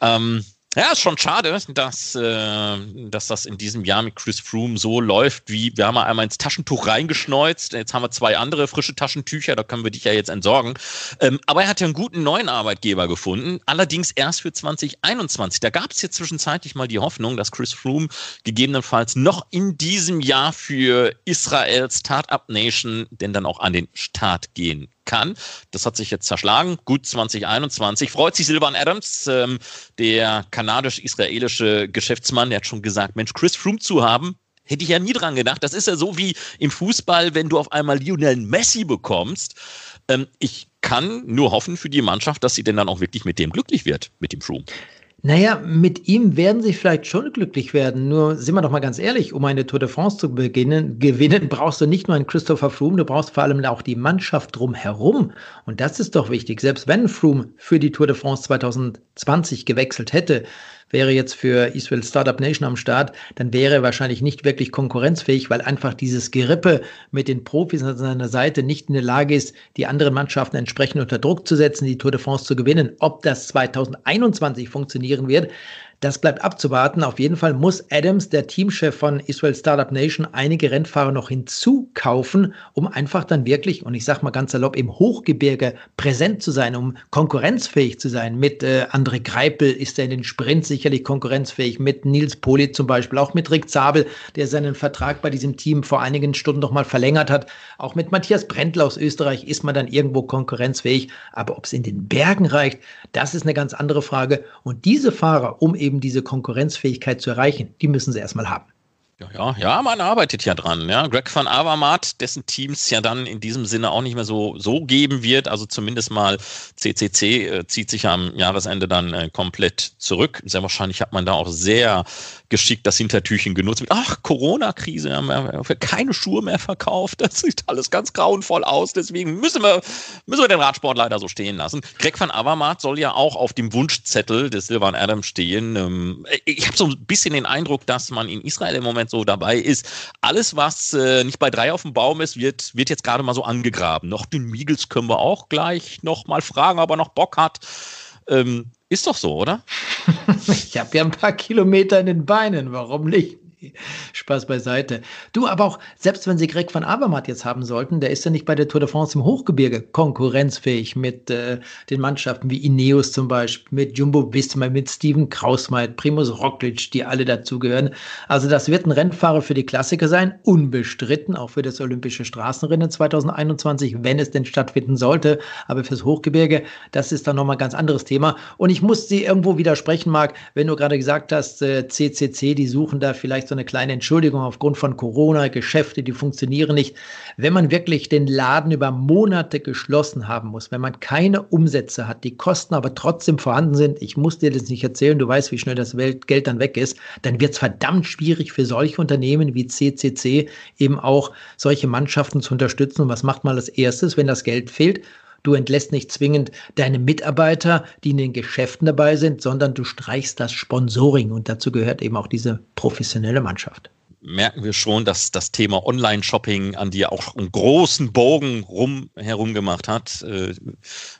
Ähm, ja, ist schon schade, dass, äh, dass das in diesem Jahr mit Chris Froome so läuft, wie wir haben einmal ins Taschentuch reingeschneuzt. Jetzt haben wir zwei andere frische Taschentücher, da können wir dich ja jetzt entsorgen. Ähm, aber er hat ja einen guten neuen Arbeitgeber gefunden, allerdings erst für 2021. Da gab es jetzt zwischenzeitlich mal die Hoffnung, dass Chris Froome gegebenenfalls noch in diesem Jahr für Israel Startup Nation denn dann auch an den Start gehen kann. Das hat sich jetzt zerschlagen. Gut 2021. Freut sich Silvan Adams, ähm, der kanadisch-israelische Geschäftsmann, der hat schon gesagt, Mensch, Chris Froome zu haben, hätte ich ja nie dran gedacht. Das ist ja so wie im Fußball, wenn du auf einmal Lionel Messi bekommst. Ähm, ich kann nur hoffen für die Mannschaft, dass sie denn dann auch wirklich mit dem glücklich wird, mit dem Froome. Naja, mit ihm werden sie vielleicht schon glücklich werden. Nur sind wir doch mal ganz ehrlich, um eine Tour de France zu beginnen, gewinnen, brauchst du nicht nur einen Christopher Froome, du brauchst vor allem auch die Mannschaft drumherum. Und das ist doch wichtig. Selbst wenn Froome für die Tour de France 2020 gewechselt hätte, wäre jetzt für Israel Startup Nation am Start, dann wäre er wahrscheinlich nicht wirklich konkurrenzfähig, weil einfach dieses Gerippe mit den Profis an seiner Seite nicht in der Lage ist, die anderen Mannschaften entsprechend unter Druck zu setzen, die Tour de France zu gewinnen. Ob das 2021 funktionieren wird, das bleibt abzuwarten. Auf jeden Fall muss Adams, der Teamchef von Israel Startup Nation, einige Rennfahrer noch hinzukaufen, um einfach dann wirklich, und ich sage mal ganz salopp, im Hochgebirge präsent zu sein, um konkurrenzfähig zu sein. Mit äh, André Greipel ist er in den Sprint sicherlich konkurrenzfähig, mit Nils Poli zum Beispiel, auch mit Rick Zabel, der seinen Vertrag bei diesem Team vor einigen Stunden noch mal verlängert hat. Auch mit Matthias Brendler aus Österreich ist man dann irgendwo konkurrenzfähig. Aber ob es in den Bergen reicht, das ist eine ganz andere Frage. Und diese Fahrer, um eben eben diese Konkurrenzfähigkeit zu erreichen, die müssen sie erstmal haben. Ja, ja, man arbeitet ja dran. Ja. Greg van Avermaet, dessen Teams ja dann in diesem Sinne auch nicht mehr so, so geben wird. Also zumindest mal CCC äh, zieht sich am Jahresende dann äh, komplett zurück. Sehr wahrscheinlich hat man da auch sehr geschickt das Hintertürchen genutzt mit, ach, Corona-Krise, haben wir keine Schuhe mehr verkauft. Das sieht alles ganz grauenvoll aus. Deswegen müssen wir, müssen wir den Radsport leider so stehen lassen. Greg van Avermaet soll ja auch auf dem Wunschzettel des Silvan Adams stehen. Ähm, ich habe so ein bisschen den Eindruck, dass man in Israel im Moment so dabei ist. Alles, was äh, nicht bei drei auf dem Baum ist, wird, wird jetzt gerade mal so angegraben. Noch den Miegels können wir auch gleich noch mal fragen, ob er noch Bock hat. Ähm, ist doch so, oder? ich habe ja ein paar Kilometer in den Beinen, warum nicht? Spaß beiseite. Du, aber auch, selbst wenn sie Greg van Avermaet jetzt haben sollten, der ist ja nicht bei der Tour de France im Hochgebirge konkurrenzfähig mit äh, den Mannschaften wie Ineos zum Beispiel, mit Jumbo Visma, mit Steven Krausmeit, Primus Roglic, die alle dazugehören. Also das wird ein Rennfahrer für die Klassiker sein, unbestritten, auch für das Olympische Straßenrennen 2021, wenn es denn stattfinden sollte. Aber fürs Hochgebirge, das ist dann nochmal ein ganz anderes Thema. Und ich muss sie irgendwo widersprechen, Marc, wenn du gerade gesagt hast, äh, CCC, die suchen da vielleicht so eine kleine Entschuldigung aufgrund von Corona, Geschäfte, die funktionieren nicht. Wenn man wirklich den Laden über Monate geschlossen haben muss, wenn man keine Umsätze hat, die Kosten aber trotzdem vorhanden sind, ich muss dir das nicht erzählen, du weißt, wie schnell das Geld dann weg ist, dann wird es verdammt schwierig für solche Unternehmen wie CCC eben auch solche Mannschaften zu unterstützen. Und was macht man als erstes, wenn das Geld fehlt? Du entlässt nicht zwingend deine Mitarbeiter, die in den Geschäften dabei sind, sondern du streichst das Sponsoring und dazu gehört eben auch diese professionelle Mannschaft. Merken wir schon, dass das Thema Online-Shopping an dir auch einen großen Bogen rum herum gemacht hat. Äh,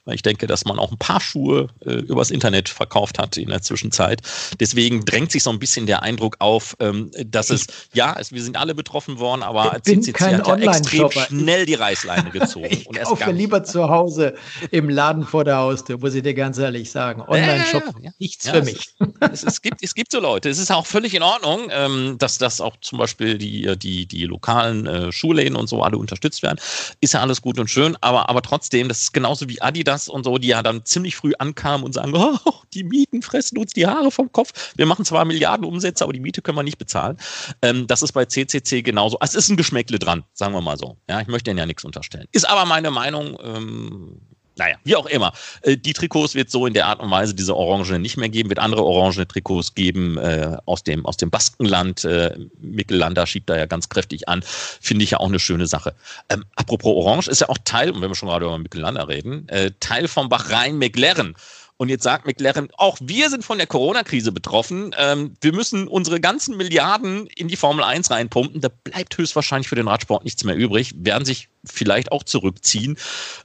ich denke, dass man auch ein paar Schuhe äh, übers Internet verkauft hat in der Zwischenzeit. Deswegen drängt sich so ein bisschen der Eindruck auf, ähm, dass es, ja, es, wir sind alle betroffen worden, aber CCC hat ja extrem schnell die Reißleine gezogen. ich und kaufe lieber zu Hause im Laden vor der Haustür, muss ich dir ganz ehrlich sagen. Online-Shop, ja, ja, ja. nichts für mich. Es, es, gibt, es gibt so Leute. Es ist auch völlig in Ordnung, ähm, dass das auch zum Beispiel die, die, die lokalen äh, Schulläden und so alle unterstützt werden. Ist ja alles gut und schön, aber, aber trotzdem, das ist genauso wie Adidas und so, die ja dann ziemlich früh ankamen und sagen, oh, die Mieten fressen uns die Haare vom Kopf. Wir machen zwar Milliarden Umsätze, aber die Miete können wir nicht bezahlen. Ähm, das ist bei CCC genauso. Es ist ein Geschmäckle dran, sagen wir mal so. Ja, ich möchte Ihnen ja nichts unterstellen. Ist aber meine Meinung, ähm, naja, wie auch immer. Äh, die Trikots wird so in der Art und Weise diese Orange nicht mehr geben, wird andere orangene Trikots geben äh, aus, dem, aus dem Baskenland. Äh, Mikkelander schiebt da ja ganz kräftig an. Finde ich ja auch eine schöne Sache. Ähm, apropos Orange ist ja auch Teil, und wenn wir schon gerade über Mikkelander reden, äh, Teil vom Bahrain McLaren. Und jetzt sagt McLaren, auch wir sind von der Corona-Krise betroffen. Ähm, wir müssen unsere ganzen Milliarden in die Formel 1 reinpumpen. Da bleibt höchstwahrscheinlich für den Radsport nichts mehr übrig. Werden sich vielleicht auch zurückziehen.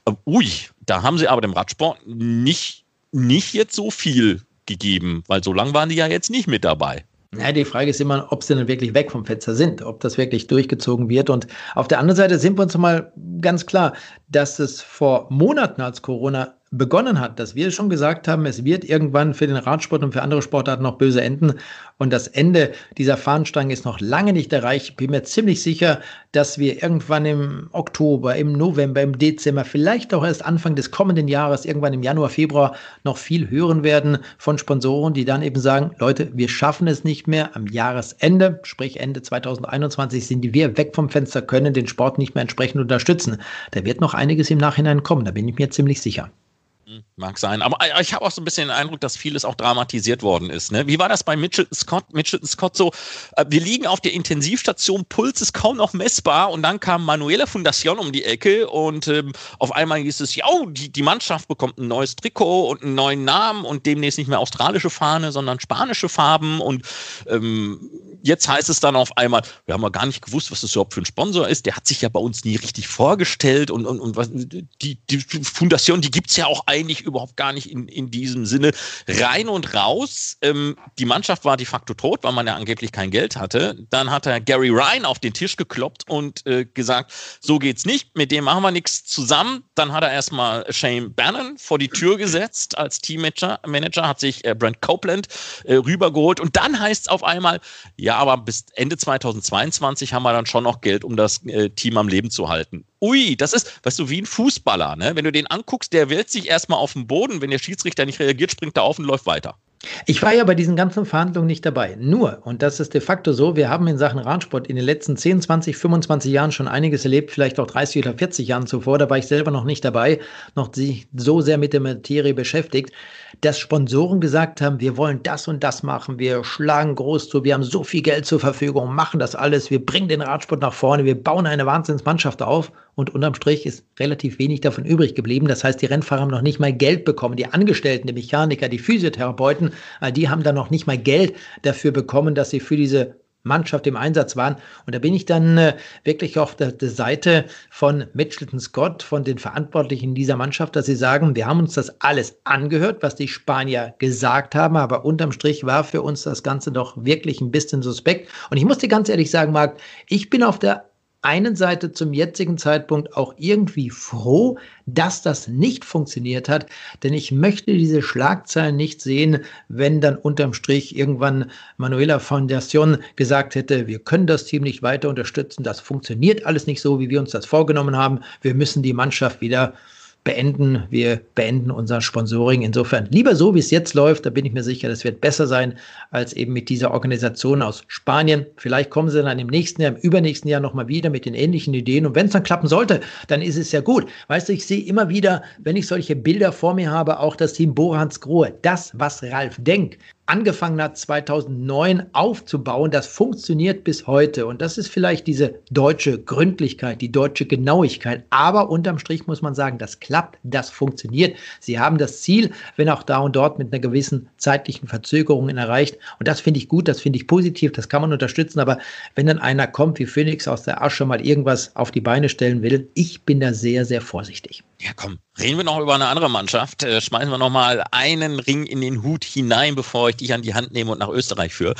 Äh, ui, da haben sie aber dem Radsport nicht, nicht jetzt so viel gegeben, weil so lange waren die ja jetzt nicht mit dabei. Ja, die Frage ist immer, ob sie dann wirklich weg vom Fenster sind, ob das wirklich durchgezogen wird. Und auf der anderen Seite sind wir uns mal ganz klar, dass es vor Monaten, als Corona begonnen hat, dass wir schon gesagt haben, es wird irgendwann für den Radsport und für andere Sportarten noch böse enden. Und das Ende dieser Fahnenstange ist noch lange nicht erreicht. Ich bin mir ziemlich sicher, dass wir irgendwann im Oktober, im November, im Dezember, vielleicht auch erst Anfang des kommenden Jahres, irgendwann im Januar, Februar noch viel hören werden von Sponsoren, die dann eben sagen, Leute, wir schaffen es nicht mehr am Jahresende, sprich Ende 2021 sind wir weg vom Fenster, können den Sport nicht mehr entsprechend unterstützen. Da wird noch einiges im Nachhinein kommen, da bin ich mir ziemlich sicher. Mag sein. Aber äh, ich habe auch so ein bisschen den Eindruck, dass vieles auch dramatisiert worden ist. Ne? Wie war das bei Mitchell Scott? Mitchell Scott so, äh, wir liegen auf der Intensivstation, Puls ist kaum noch messbar und dann kam Manuela Fundación um die Ecke und ähm, auf einmal hieß es, ja, oh, die, die Mannschaft bekommt ein neues Trikot und einen neuen Namen und demnächst nicht mehr australische Fahne, sondern spanische Farben und ähm, jetzt heißt es dann auf einmal, wir haben ja gar nicht gewusst, was das überhaupt für ein Sponsor ist. Der hat sich ja bei uns nie richtig vorgestellt und, und, und was, die, die Fundation, die gibt es ja auch eigentlich überhaupt gar nicht in, in diesem Sinne. Rein und raus. Ähm, die Mannschaft war de facto tot, weil man ja angeblich kein Geld hatte. Dann hat er Gary Ryan auf den Tisch gekloppt und äh, gesagt, so geht's nicht, mit dem machen wir nichts zusammen. Dann hat er erstmal Shane Bannon vor die Tür gesetzt als Teammanager, Manager, hat sich äh, Brent Copeland äh, rübergeholt und dann heißt es auf einmal, ja, aber bis Ende 2022 haben wir dann schon noch Geld, um das äh, Team am Leben zu halten. Ui, das ist, weißt du, wie ein Fußballer, ne? Wenn du den anguckst, der wälzt sich erstmal auf den Boden, wenn der Schiedsrichter nicht reagiert, springt er auf und läuft weiter. Ich war ja bei diesen ganzen Verhandlungen nicht dabei. Nur, und das ist de facto so, wir haben in Sachen Radsport in den letzten 10, 20, 25 Jahren schon einiges erlebt, vielleicht auch 30 oder 40 Jahren zuvor. Da war ich selber noch nicht dabei, noch sich so sehr mit der Materie beschäftigt dass Sponsoren gesagt haben, wir wollen das und das machen, wir schlagen groß zu, wir haben so viel Geld zur Verfügung, machen das alles, wir bringen den Radsport nach vorne, wir bauen eine Wahnsinnsmannschaft auf und unterm Strich ist relativ wenig davon übrig geblieben. Das heißt, die Rennfahrer haben noch nicht mal Geld bekommen. Die Angestellten, die Mechaniker, die Physiotherapeuten, die haben dann noch nicht mal Geld dafür bekommen, dass sie für diese Mannschaft im Einsatz waren. Und da bin ich dann äh, wirklich auf der, der, Seite von Mitchelton Scott, von den Verantwortlichen dieser Mannschaft, dass sie sagen, wir haben uns das alles angehört, was die Spanier gesagt haben, aber unterm Strich war für uns das Ganze doch wirklich ein bisschen suspekt. Und ich muss dir ganz ehrlich sagen, Marc, ich bin auf der einen Seite zum jetzigen Zeitpunkt auch irgendwie froh, dass das nicht funktioniert hat, denn ich möchte diese Schlagzeilen nicht sehen, wenn dann unterm Strich irgendwann Manuela Foundation gesagt hätte, wir können das Team nicht weiter unterstützen, das funktioniert alles nicht so, wie wir uns das vorgenommen haben, wir müssen die Mannschaft wieder beenden. Wir beenden unser Sponsoring. Insofern lieber so, wie es jetzt läuft. Da bin ich mir sicher, das wird besser sein als eben mit dieser Organisation aus Spanien. Vielleicht kommen sie dann im nächsten Jahr, im übernächsten Jahr nochmal wieder mit den ähnlichen Ideen. Und wenn es dann klappen sollte, dann ist es ja gut. Weißt du, ich sehe immer wieder, wenn ich solche Bilder vor mir habe, auch das Team Borans Grohe, das, was Ralf Denk angefangen hat 2009 aufzubauen, das funktioniert bis heute. Und das ist vielleicht diese deutsche Gründlichkeit, die deutsche Genauigkeit. Aber unterm Strich muss man sagen, das klappt, das funktioniert. Sie haben das Ziel, wenn auch da und dort mit einer gewissen zeitlichen Verzögerung erreicht. Und das finde ich gut, das finde ich positiv, das kann man unterstützen. Aber wenn dann einer kommt wie Phoenix aus der Asche mal irgendwas auf die Beine stellen will, ich bin da sehr, sehr vorsichtig. Ja, komm, reden wir noch über eine andere Mannschaft. Äh, schmeißen wir noch mal einen Ring in den Hut hinein, bevor ich dich an die Hand nehme und nach Österreich führe.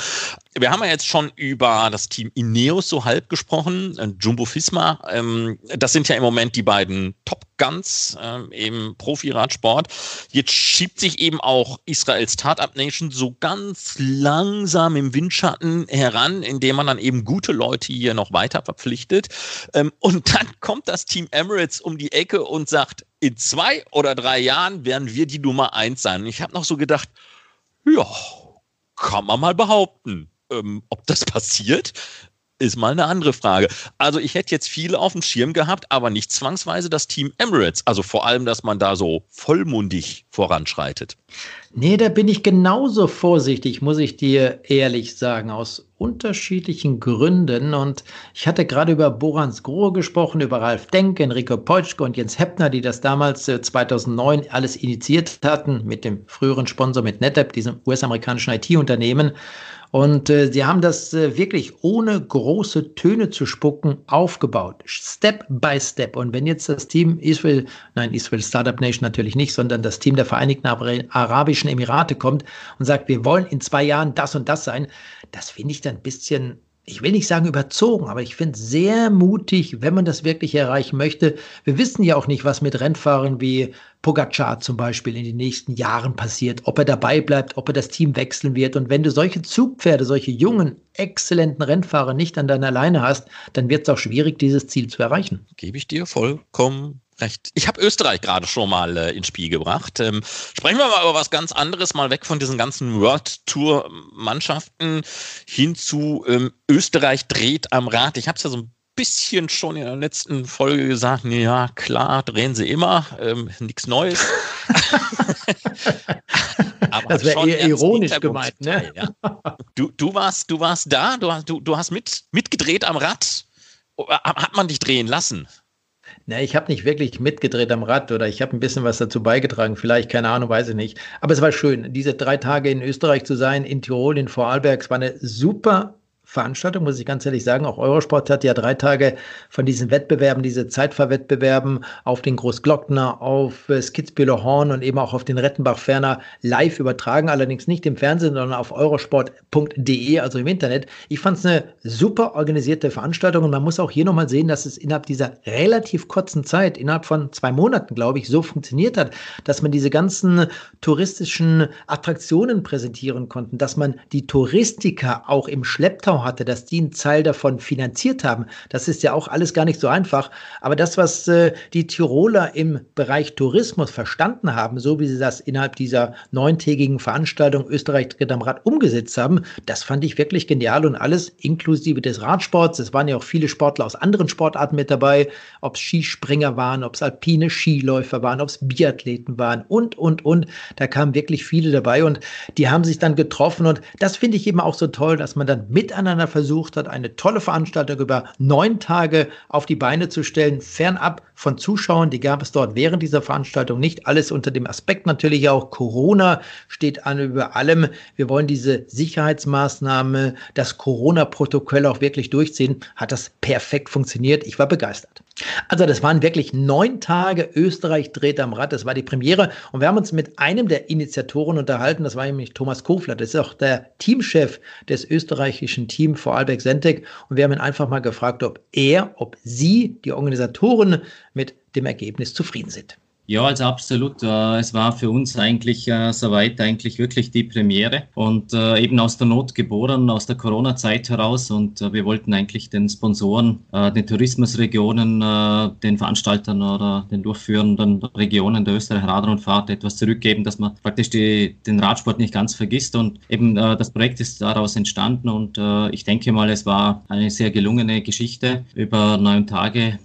Wir haben ja jetzt schon über das Team Ineos so halb gesprochen, äh, Jumbo Fisma. Ähm, das sind ja im Moment die beiden Top Guns äh, im Profi-Radsport. Jetzt schiebt sich eben auch Israels Startup Nation so ganz langsam im Windschatten heran, indem man dann eben gute Leute hier noch weiter verpflichtet. Ähm, und dann kommt das Team Emirates um die Ecke und sagt, in zwei oder drei Jahren werden wir die Nummer eins sein. Und ich habe noch so gedacht, ja, kann man mal behaupten. Ähm, ob das passiert, ist mal eine andere Frage. Also ich hätte jetzt viele auf dem Schirm gehabt, aber nicht zwangsweise das Team Emirates. Also vor allem, dass man da so vollmundig voranschreitet. Nee, da bin ich genauso vorsichtig, muss ich dir ehrlich sagen, aus unterschiedlichen Gründen. Und ich hatte gerade über Borans Grohe gesprochen, über Ralf Denk, Enrico Peutschke und Jens Heppner, die das damals 2009 äh, alles initiiert hatten mit dem früheren Sponsor mit NetApp, diesem US-amerikanischen IT-Unternehmen. Und äh, sie haben das äh, wirklich ohne große Töne zu spucken aufgebaut. Step by Step. Und wenn jetzt das Team Israel, nein, Israel Startup Nation natürlich nicht, sondern das Team der Vereinigten Arabischen Emirate kommt und sagt, wir wollen in zwei Jahren das und das sein, das finde ich dann ein bisschen ich will nicht sagen überzogen, aber ich finde es sehr mutig, wenn man das wirklich erreichen möchte. Wir wissen ja auch nicht, was mit Rennfahrern wie Pogacar zum Beispiel in den nächsten Jahren passiert, ob er dabei bleibt, ob er das Team wechseln wird. Und wenn du solche Zugpferde, solche jungen, exzellenten Rennfahrer nicht an deiner Leine hast, dann wird es auch schwierig, dieses Ziel zu erreichen. Gebe ich dir vollkommen recht. Ich habe Österreich gerade schon mal äh, ins Spiel gebracht. Ähm, sprechen wir mal über was ganz anderes, mal weg von diesen ganzen World Tour Mannschaften hin zu ähm, Österreich dreht am Rad. Ich habe es ja so ein bisschen schon in der letzten Folge gesagt, ja klar, drehen sie immer, ähm, nichts Neues. Aber das wäre eher ironisch gemeint, ne? Ja. Du, du, warst, du warst da, du, du, du hast mit, mitgedreht am Rad. Hat man dich drehen lassen? Na, ich habe nicht wirklich mitgedreht am Rad oder ich habe ein bisschen was dazu beigetragen, vielleicht, keine Ahnung, weiß ich nicht. Aber es war schön, diese drei Tage in Österreich zu sein, in Tirol, in Vorarlberg. Es war eine super Veranstaltung, muss ich ganz ehrlich sagen. Auch Eurosport hat ja drei Tage von diesen Wettbewerben, diese Zeitfahrwettbewerben auf den Großglockner, auf äh, Skitzbühler Horn und eben auch auf den Rettenbach-Ferner live übertragen. Allerdings nicht im Fernsehen, sondern auf eurosport.de, also im Internet. Ich fand es eine super organisierte Veranstaltung und man muss auch hier nochmal sehen, dass es innerhalb dieser relativ kurzen Zeit, innerhalb von zwei Monaten, glaube ich, so funktioniert hat, dass man diese ganzen touristischen Attraktionen präsentieren konnte, dass man die Touristiker auch im Schlepptau hatte, dass die einen Teil davon finanziert haben. Das ist ja auch alles gar nicht so einfach. Aber das, was äh, die Tiroler im Bereich Tourismus verstanden haben, so wie sie das innerhalb dieser neuntägigen Veranstaltung Österreich Tritt am Rad umgesetzt haben, das fand ich wirklich genial und alles inklusive des Radsports. Es waren ja auch viele Sportler aus anderen Sportarten mit dabei, ob es Skispringer waren, ob es alpine Skiläufer waren, ob es Biathleten waren und, und, und. Da kamen wirklich viele dabei und die haben sich dann getroffen und das finde ich eben auch so toll, dass man dann miteinander miteinander versucht hat, eine tolle Veranstaltung über neun Tage auf die Beine zu stellen, fernab von Zuschauern. Die gab es dort während dieser Veranstaltung nicht. Alles unter dem Aspekt natürlich auch Corona steht an über allem. Wir wollen diese Sicherheitsmaßnahme, das Corona-Protokoll auch wirklich durchziehen. Hat das perfekt funktioniert. Ich war begeistert. Also das waren wirklich neun Tage Österreich dreht am Rad. Das war die Premiere. Und wir haben uns mit einem der Initiatoren unterhalten. Das war nämlich Thomas Kofler. Das ist auch der Teamchef des österreichischen Teams Vorarlberg Sentec. Und wir haben ihn einfach mal gefragt, ob er, ob Sie, die Organisatoren, mit dem Ergebnis zufrieden sind. Ja, also absolut. Äh, es war für uns eigentlich äh, soweit eigentlich wirklich die Premiere und äh, eben aus der Not geboren, aus der Corona-Zeit heraus. Und wir wollten eigentlich den Sponsoren, den Tourismusregionen, den Veranstaltern oder den durchführenden Regionen der Österreicher Radrundfahrt etwas zurückgeben, dass man praktisch die, den Radsport nicht ganz vergisst. Und eben das Projekt ist daraus entstanden und ich denke mal, es war eine sehr gelungene Geschichte über neun Tage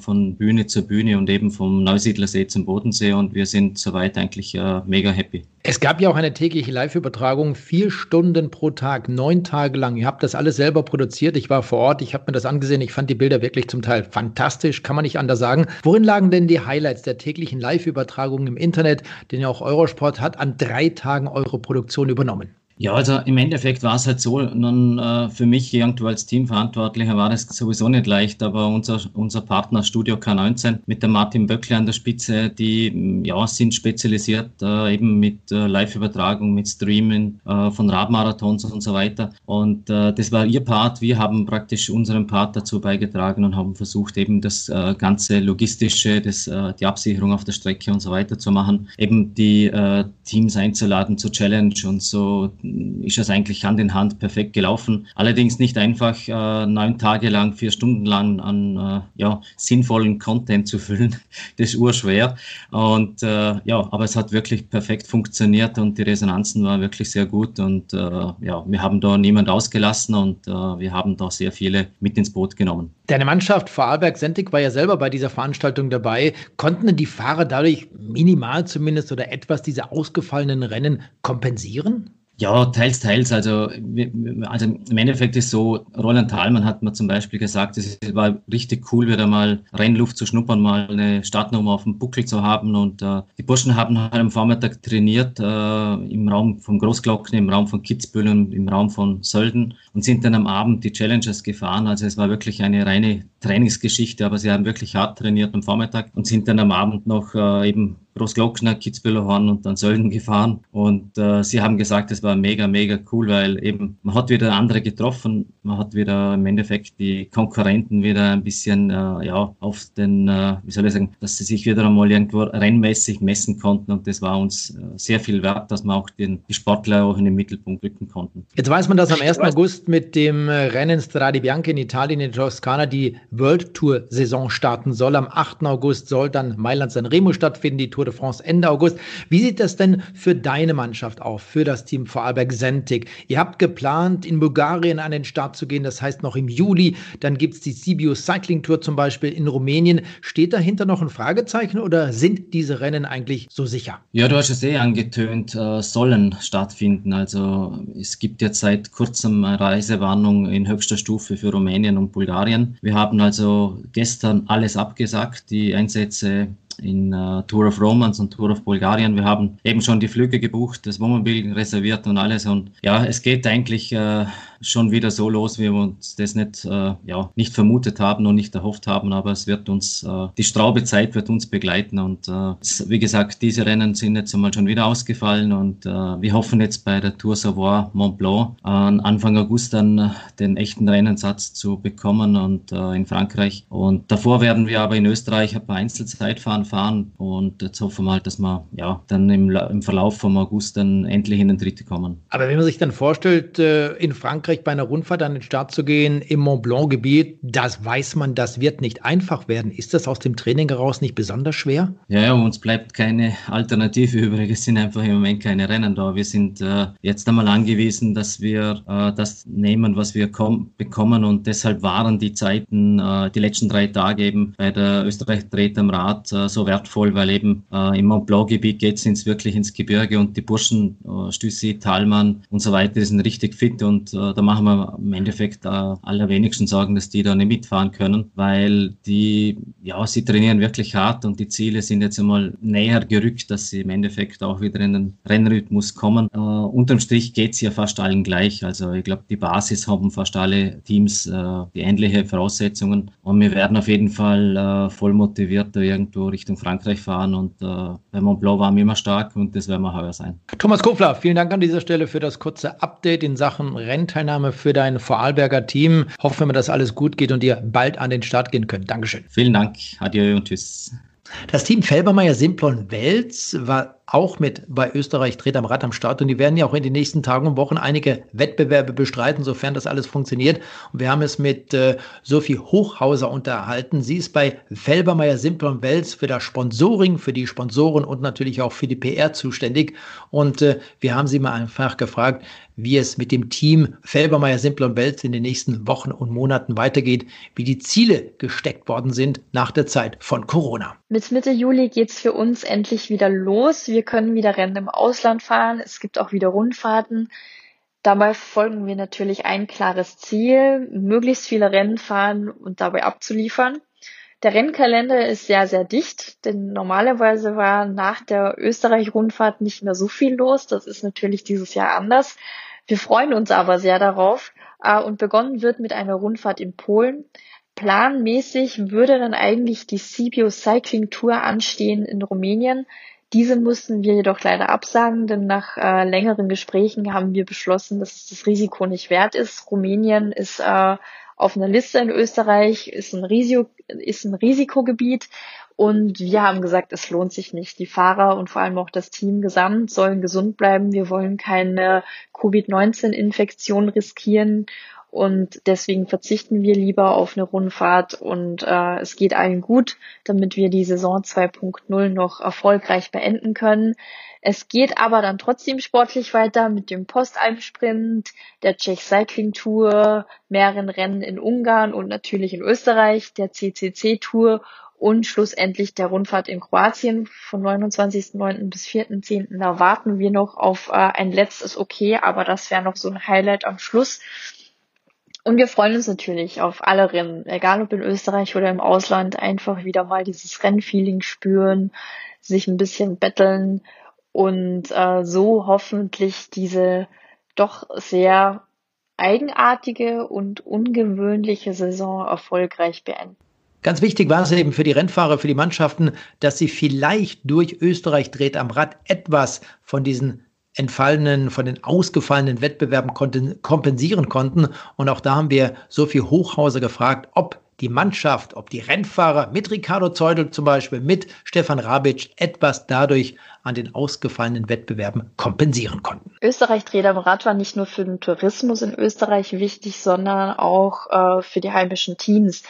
von Bühne zu Bühne und eben vom Neusiedlersee zum Bodensee und wir sind soweit eigentlich äh, mega happy. Es gab ja auch eine tägliche Live-Übertragung, vier Stunden pro Tag, neun Tage lang. Ihr habt das alles selber produziert. Ich war vor Ort, ich habe mir das angesehen. Ich fand die Bilder wirklich zum Teil fantastisch, kann man nicht anders sagen. Worin lagen denn die Highlights der täglichen Live-Übertragung im Internet, den ja auch Eurosport hat, an drei Tagen eure Produktion übernommen? Ja, also im Endeffekt war es halt so, nun, äh, für mich irgendwo als Teamverantwortlicher war das sowieso nicht leicht, aber unser, unser Partner Studio K19 mit der Martin Böckle an der Spitze, die mm, ja, sind spezialisiert äh, eben mit äh, Live-Übertragung, mit Streaming äh, von Radmarathons und so weiter. Und äh, das war ihr Part. Wir haben praktisch unseren Part dazu beigetragen und haben versucht, eben das äh, ganze Logistische, das, die Absicherung auf der Strecke und so weiter zu machen, eben die Teams einzuladen zur Challenge und so ist es eigentlich Hand in Hand perfekt gelaufen. Allerdings nicht einfach äh, neun Tage lang, vier Stunden lang an äh, ja, sinnvollen Content zu füllen. Das ist urschwer. Und äh, ja, aber es hat wirklich perfekt funktioniert und die Resonanzen waren wirklich sehr gut. Und äh, ja, wir haben da niemand ausgelassen und äh, wir haben da sehr viele mit ins Boot genommen. Deine Mannschaft Vorarlberg-Sentig war ja selber bei dieser Veranstaltung dabei. Konnten die Fahrer dadurch minimal zumindest oder etwas diese ausgefallenen Rennen kompensieren? Ja, teils, teils. Also, also im Endeffekt ist so, Roland Thalmann hat mir zum Beispiel gesagt, es war richtig cool, wieder mal Rennluft zu schnuppern, mal eine Startnummer auf dem Buckel zu haben. Und äh, die Burschen haben halt am Vormittag trainiert äh, im Raum von Großglocken, im Raum von Kitzbühel und im Raum von Sölden und sind dann am Abend die Challengers gefahren. Also es war wirklich eine reine Trainingsgeschichte, aber sie haben wirklich hart trainiert am Vormittag und sind dann am Abend noch äh, eben Großglockner, Kitzbühlerhorn und dann Sölden gefahren. Und äh, sie haben gesagt, es war mega, mega cool, weil eben man hat wieder andere getroffen, man hat wieder im Endeffekt die Konkurrenten wieder ein bisschen äh, ja, auf den, äh, wie soll ich sagen, dass sie sich wieder einmal irgendwo rennmäßig messen konnten. Und das war uns äh, sehr viel wert, dass wir auch den, die Sportler auch in den Mittelpunkt rücken konnten. Jetzt weiß man, dass am 1. August mit dem äh, Rennen Strade Bianche in Italien in Toskana die World Tour Saison starten soll. Am 8. August soll dann Mailand San Remo stattfinden, die Tour de France Ende August. Wie sieht das denn für deine Mannschaft auf, für das Team Vorarlberg Sentik? Ihr habt geplant, in Bulgarien an den Start zu gehen, das heißt noch im Juli. Dann gibt es die Sibiu Cycling Tour zum Beispiel in Rumänien. Steht dahinter noch ein Fragezeichen oder sind diese Rennen eigentlich so sicher? Ja, du hast es eh angetönt, äh, sollen stattfinden. Also es gibt jetzt seit kurzem eine Reisewarnung in höchster Stufe für Rumänien und Bulgarien. Wir haben also gestern alles abgesagt. Die Einsätze in uh, Tour of Romance und Tour of Bulgarien. Wir haben eben schon die Flüge gebucht, das Wohnmobil reserviert und alles. Und ja, es geht eigentlich uh, schon wieder so los, wie wir uns das nicht, äh, ja, nicht vermutet haben und nicht erhofft haben, aber es wird uns, äh, die Straubezeit wird uns begleiten und äh, wie gesagt, diese Rennen sind jetzt einmal schon wieder ausgefallen und äh, wir hoffen jetzt bei der Tour Savoie Mont Blanc an Anfang August dann äh, den echten Rennensatz zu bekommen und äh, in Frankreich und davor werden wir aber in Österreich ein paar Einzelzeitfahren fahren und jetzt hoffen wir halt, dass wir ja dann im, im Verlauf vom August dann endlich in den Dritte kommen. Aber wenn man sich dann vorstellt, in Frankreich bei einer Rundfahrt an den Start zu gehen im Mont Blanc-Gebiet, das weiß man, das wird nicht einfach werden. Ist das aus dem Training heraus nicht besonders schwer? Ja, ja uns bleibt keine Alternative übrig. Es sind einfach im Moment keine Rennen da. Wir sind äh, jetzt einmal angewiesen, dass wir äh, das nehmen, was wir bekommen und deshalb waren die Zeiten, äh, die letzten drei Tage eben bei der Österreich Dreht am Rad äh, so wertvoll, weil eben äh, im Mont Blanc-Gebiet geht es wirklich ins Gebirge und die Burschen, äh, Stüssi, Talmann und so weiter, die sind richtig fit und äh, da machen wir im Endeffekt äh, allerwenigsten Sorgen, dass die da nicht mitfahren können, weil die, ja, sie trainieren wirklich hart und die Ziele sind jetzt einmal näher gerückt, dass sie im Endeffekt auch wieder in den Rennrhythmus kommen. Äh, unterm Strich geht es ja fast allen gleich. Also ich glaube, die Basis haben fast alle Teams äh, die ähnliche Voraussetzungen und wir werden auf jeden Fall äh, voll motiviert da irgendwo Richtung Frankreich fahren und äh, bei Mont Blanc waren wir immer stark und das werden wir heuer sein. Thomas Kofler, vielen Dank an dieser Stelle für das kurze Update in Sachen Rennteilnahme. Teilnahme für dein Vorarlberger Team. Hoffen wir, dass alles gut geht und ihr bald an den Start gehen könnt. Dankeschön. Vielen Dank. Adieu und tschüss. Das Team Felbermeier Simplon Wels war auch mit bei Österreich dreht am Rad am Start und die werden ja auch in den nächsten Tagen und Wochen einige Wettbewerbe bestreiten, sofern das alles funktioniert. Und wir haben es mit äh, Sophie Hochhauser unterhalten. Sie ist bei Felbermeier Simple und Wels für das Sponsoring, für die Sponsoren und natürlich auch für die PR zuständig. Und äh, wir haben sie mal einfach gefragt, wie es mit dem Team Felbermeier Simple und Wels in den nächsten Wochen und Monaten weitergeht, wie die Ziele gesteckt worden sind nach der Zeit von Corona. Mit Mitte Juli geht's für uns endlich wieder los. Wir können wieder Rennen im Ausland fahren. Es gibt auch wieder Rundfahrten. Dabei verfolgen wir natürlich ein klares Ziel, möglichst viele Rennen fahren und dabei abzuliefern. Der Rennkalender ist sehr, sehr dicht, denn normalerweise war nach der Österreich-Rundfahrt nicht mehr so viel los. Das ist natürlich dieses Jahr anders. Wir freuen uns aber sehr darauf. Äh, und begonnen wird mit einer Rundfahrt in Polen. Planmäßig würde dann eigentlich die Sibiu Cycling Tour anstehen in Rumänien. Diese mussten wir jedoch leider absagen, denn nach äh, längeren Gesprächen haben wir beschlossen, dass das Risiko nicht wert ist. Rumänien ist äh, auf einer Liste in Österreich, ist ein, Risiko, ist ein Risikogebiet. Und wir haben gesagt, es lohnt sich nicht. Die Fahrer und vor allem auch das Team gesamt sollen gesund bleiben. Wir wollen keine Covid-19-Infektion riskieren. Und deswegen verzichten wir lieber auf eine Rundfahrt und äh, es geht allen gut, damit wir die Saison 2.0 noch erfolgreich beenden können. Es geht aber dann trotzdem sportlich weiter mit dem Postalm-Sprint, der Czech Cycling Tour, mehreren Rennen in Ungarn und natürlich in Österreich, der CCC Tour und schlussendlich der Rundfahrt in Kroatien von 29.09. bis 4.10. Da warten wir noch auf äh, ein letztes Okay, aber das wäre noch so ein Highlight am Schluss. Und wir freuen uns natürlich auf alle Rennen, egal ob in Österreich oder im Ausland, einfach wieder mal dieses Rennfeeling spüren, sich ein bisschen betteln und äh, so hoffentlich diese doch sehr eigenartige und ungewöhnliche Saison erfolgreich beenden. Ganz wichtig war es eben für die Rennfahrer, für die Mannschaften, dass sie vielleicht durch Österreich dreht am Rad etwas von diesen entfallenen, von den ausgefallenen Wettbewerben kompensieren konnten. Und auch da haben wir Sophie Hochhauser gefragt, ob die Mannschaft, ob die Rennfahrer mit Ricardo Zeudel zum Beispiel, mit Stefan Rabic etwas dadurch an den ausgefallenen Wettbewerben kompensieren konnten. Österreich Dreht am Rad war nicht nur für den Tourismus in Österreich wichtig, sondern auch äh, für die heimischen Teams.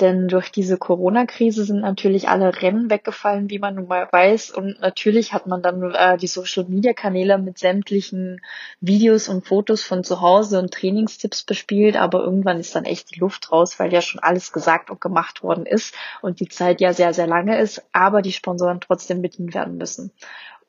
Denn durch diese Corona-Krise sind natürlich alle Rennen weggefallen, wie man nun mal weiß. Und natürlich hat man dann äh, die Social-Media-Kanäle mit sämtlichen Videos und Fotos von zu Hause und Trainingstipps bespielt. Aber irgendwann ist dann echt die Luft raus, weil ja schon alles gesagt und gemacht worden ist und die Zeit ja sehr, sehr lange ist, aber die Sponsoren trotzdem bedient werden müssen.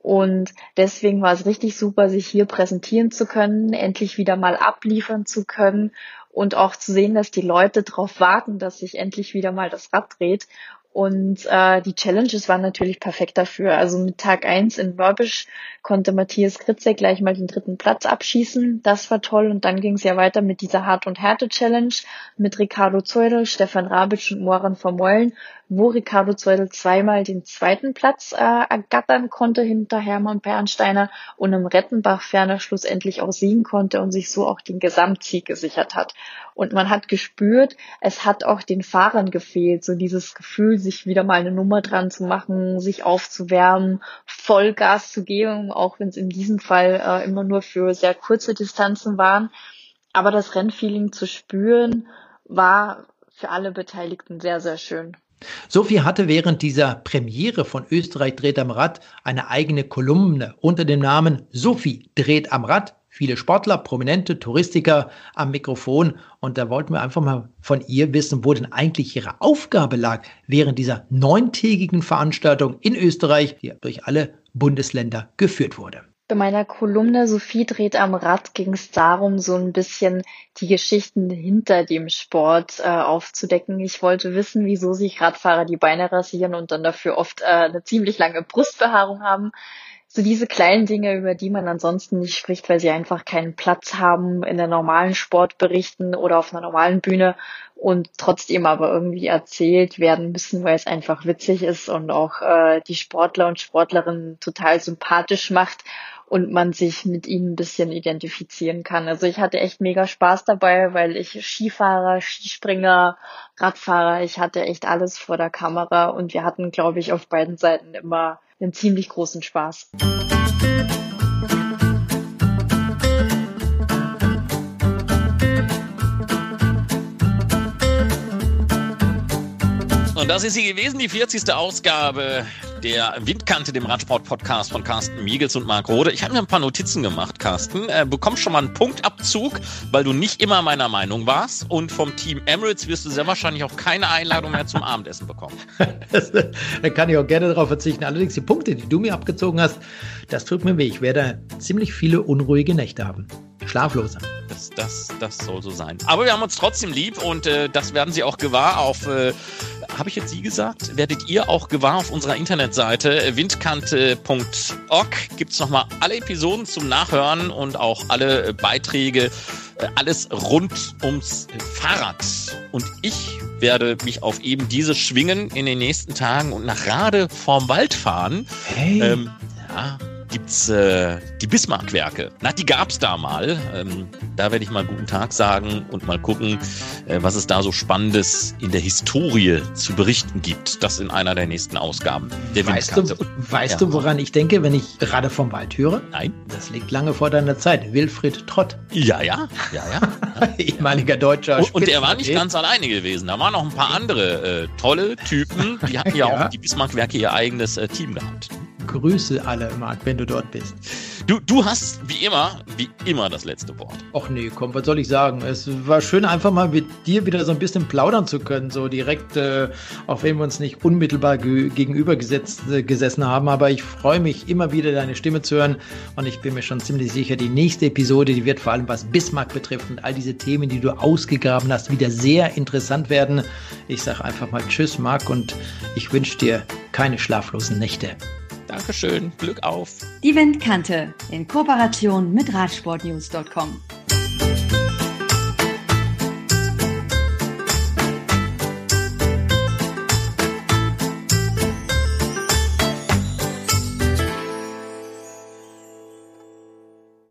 Und deswegen war es richtig super, sich hier präsentieren zu können, endlich wieder mal abliefern zu können und auch zu sehen, dass die Leute darauf warten, dass sich endlich wieder mal das Rad dreht. Und äh, die Challenges waren natürlich perfekt dafür. Also mit Tag eins in Mörbisch konnte Matthias Kritze gleich mal den dritten Platz abschießen. Das war toll. Und dann ging es ja weiter mit dieser Hart- und Härte-Challenge mit Ricardo Zeudel, Stefan Rabitsch und Moran Vermeulen wo Ricardo Zeudel zweimal den zweiten Platz äh, ergattern konnte hinter Hermann Bernsteiner und im Rettenbach ferner schlussendlich auch siegen konnte und sich so auch den Gesamtsieg gesichert hat. Und man hat gespürt, es hat auch den Fahrern gefehlt, so dieses Gefühl, sich wieder mal eine Nummer dran zu machen, sich aufzuwärmen, Vollgas zu geben, auch wenn es in diesem Fall äh, immer nur für sehr kurze Distanzen waren. Aber das Rennfeeling zu spüren, war für alle Beteiligten sehr, sehr schön. Sophie hatte während dieser Premiere von Österreich dreht am Rad eine eigene Kolumne unter dem Namen Sophie dreht am Rad. Viele Sportler, prominente Touristiker am Mikrofon. Und da wollten wir einfach mal von ihr wissen, wo denn eigentlich ihre Aufgabe lag während dieser neuntägigen Veranstaltung in Österreich, die durch alle Bundesländer geführt wurde. Bei meiner Kolumne Sophie dreht am Rad ging es darum, so ein bisschen die Geschichten hinter dem Sport äh, aufzudecken. Ich wollte wissen, wieso sich Radfahrer die Beine rasieren und dann dafür oft äh, eine ziemlich lange Brustbehaarung haben. So diese kleinen Dinge, über die man ansonsten nicht spricht, weil sie einfach keinen Platz haben in der normalen Sportberichten oder auf einer normalen Bühne und trotzdem aber irgendwie erzählt werden müssen, weil es einfach witzig ist und auch äh, die Sportler und Sportlerinnen total sympathisch macht und man sich mit ihnen ein bisschen identifizieren kann. Also ich hatte echt mega Spaß dabei, weil ich Skifahrer, Skispringer, Radfahrer, ich hatte echt alles vor der Kamera und wir hatten, glaube ich, auf beiden Seiten immer einen ziemlich großen Spaß. Das ist sie gewesen, die 40. Ausgabe der Windkante, dem Radsport-Podcast von Carsten Miegels und Marc Rode. Ich habe mir ein paar Notizen gemacht, Carsten. Äh, bekommst schon mal einen Punktabzug, weil du nicht immer meiner Meinung warst. Und vom Team Emirates wirst du sehr wahrscheinlich auch keine Einladung mehr zum Abendessen bekommen. da kann ich auch gerne darauf verzichten. Allerdings die Punkte, die du mir abgezogen hast, das tut mir weh. Ich werde ziemlich viele unruhige Nächte haben. Schlafloser. Das, das, das soll so sein. Aber wir haben uns trotzdem lieb und äh, das werden Sie auch gewahr auf, äh, habe ich jetzt Sie gesagt, werdet ihr auch gewahr auf unserer Internetseite windkante.org. Gibt es nochmal alle Episoden zum Nachhören und auch alle äh, Beiträge, äh, alles rund ums Fahrrad. Und ich werde mich auf eben diese schwingen in den nächsten Tagen und nach Rade vorm Wald fahren. Hey. Ähm, ja, gibt's äh, die Bismarck-Werke. Na, die gab's da mal. Ähm, da werde ich mal guten Tag sagen und mal gucken, äh, was es da so Spannendes in der Historie zu berichten gibt. Das in einer der nächsten Ausgaben der Weißt, du, weißt ja. du, woran ich denke, wenn ich gerade vom Wald höre? Nein. Das liegt lange vor deiner Zeit. Wilfried Trott. Ja, ja, ja, ja. Ehemaliger deutscher Und, und er war nicht ganz alleine gewesen. Da waren noch ein paar andere äh, tolle Typen. Die hatten ja, ja. auch die Bismarck-Werke ihr eigenes äh, Team gehabt. Grüße alle, Marc, wenn du dort bist. Du, du hast wie immer, wie immer das letzte Wort. Ach nee, komm, was soll ich sagen? Es war schön, einfach mal mit dir wieder so ein bisschen plaudern zu können, so direkt, äh, auch wenn wir uns nicht unmittelbar ge gegenüber gesetzt, äh, gesessen haben. Aber ich freue mich immer wieder, deine Stimme zu hören. Und ich bin mir schon ziemlich sicher, die nächste Episode, die wird vor allem was Bismarck betrifft und all diese Themen, die du ausgegraben hast, wieder sehr interessant werden. Ich sage einfach mal Tschüss, Marc, und ich wünsche dir keine schlaflosen Nächte. Dankeschön, Glück auf. Die Windkante in Kooperation mit Radsportnews.com.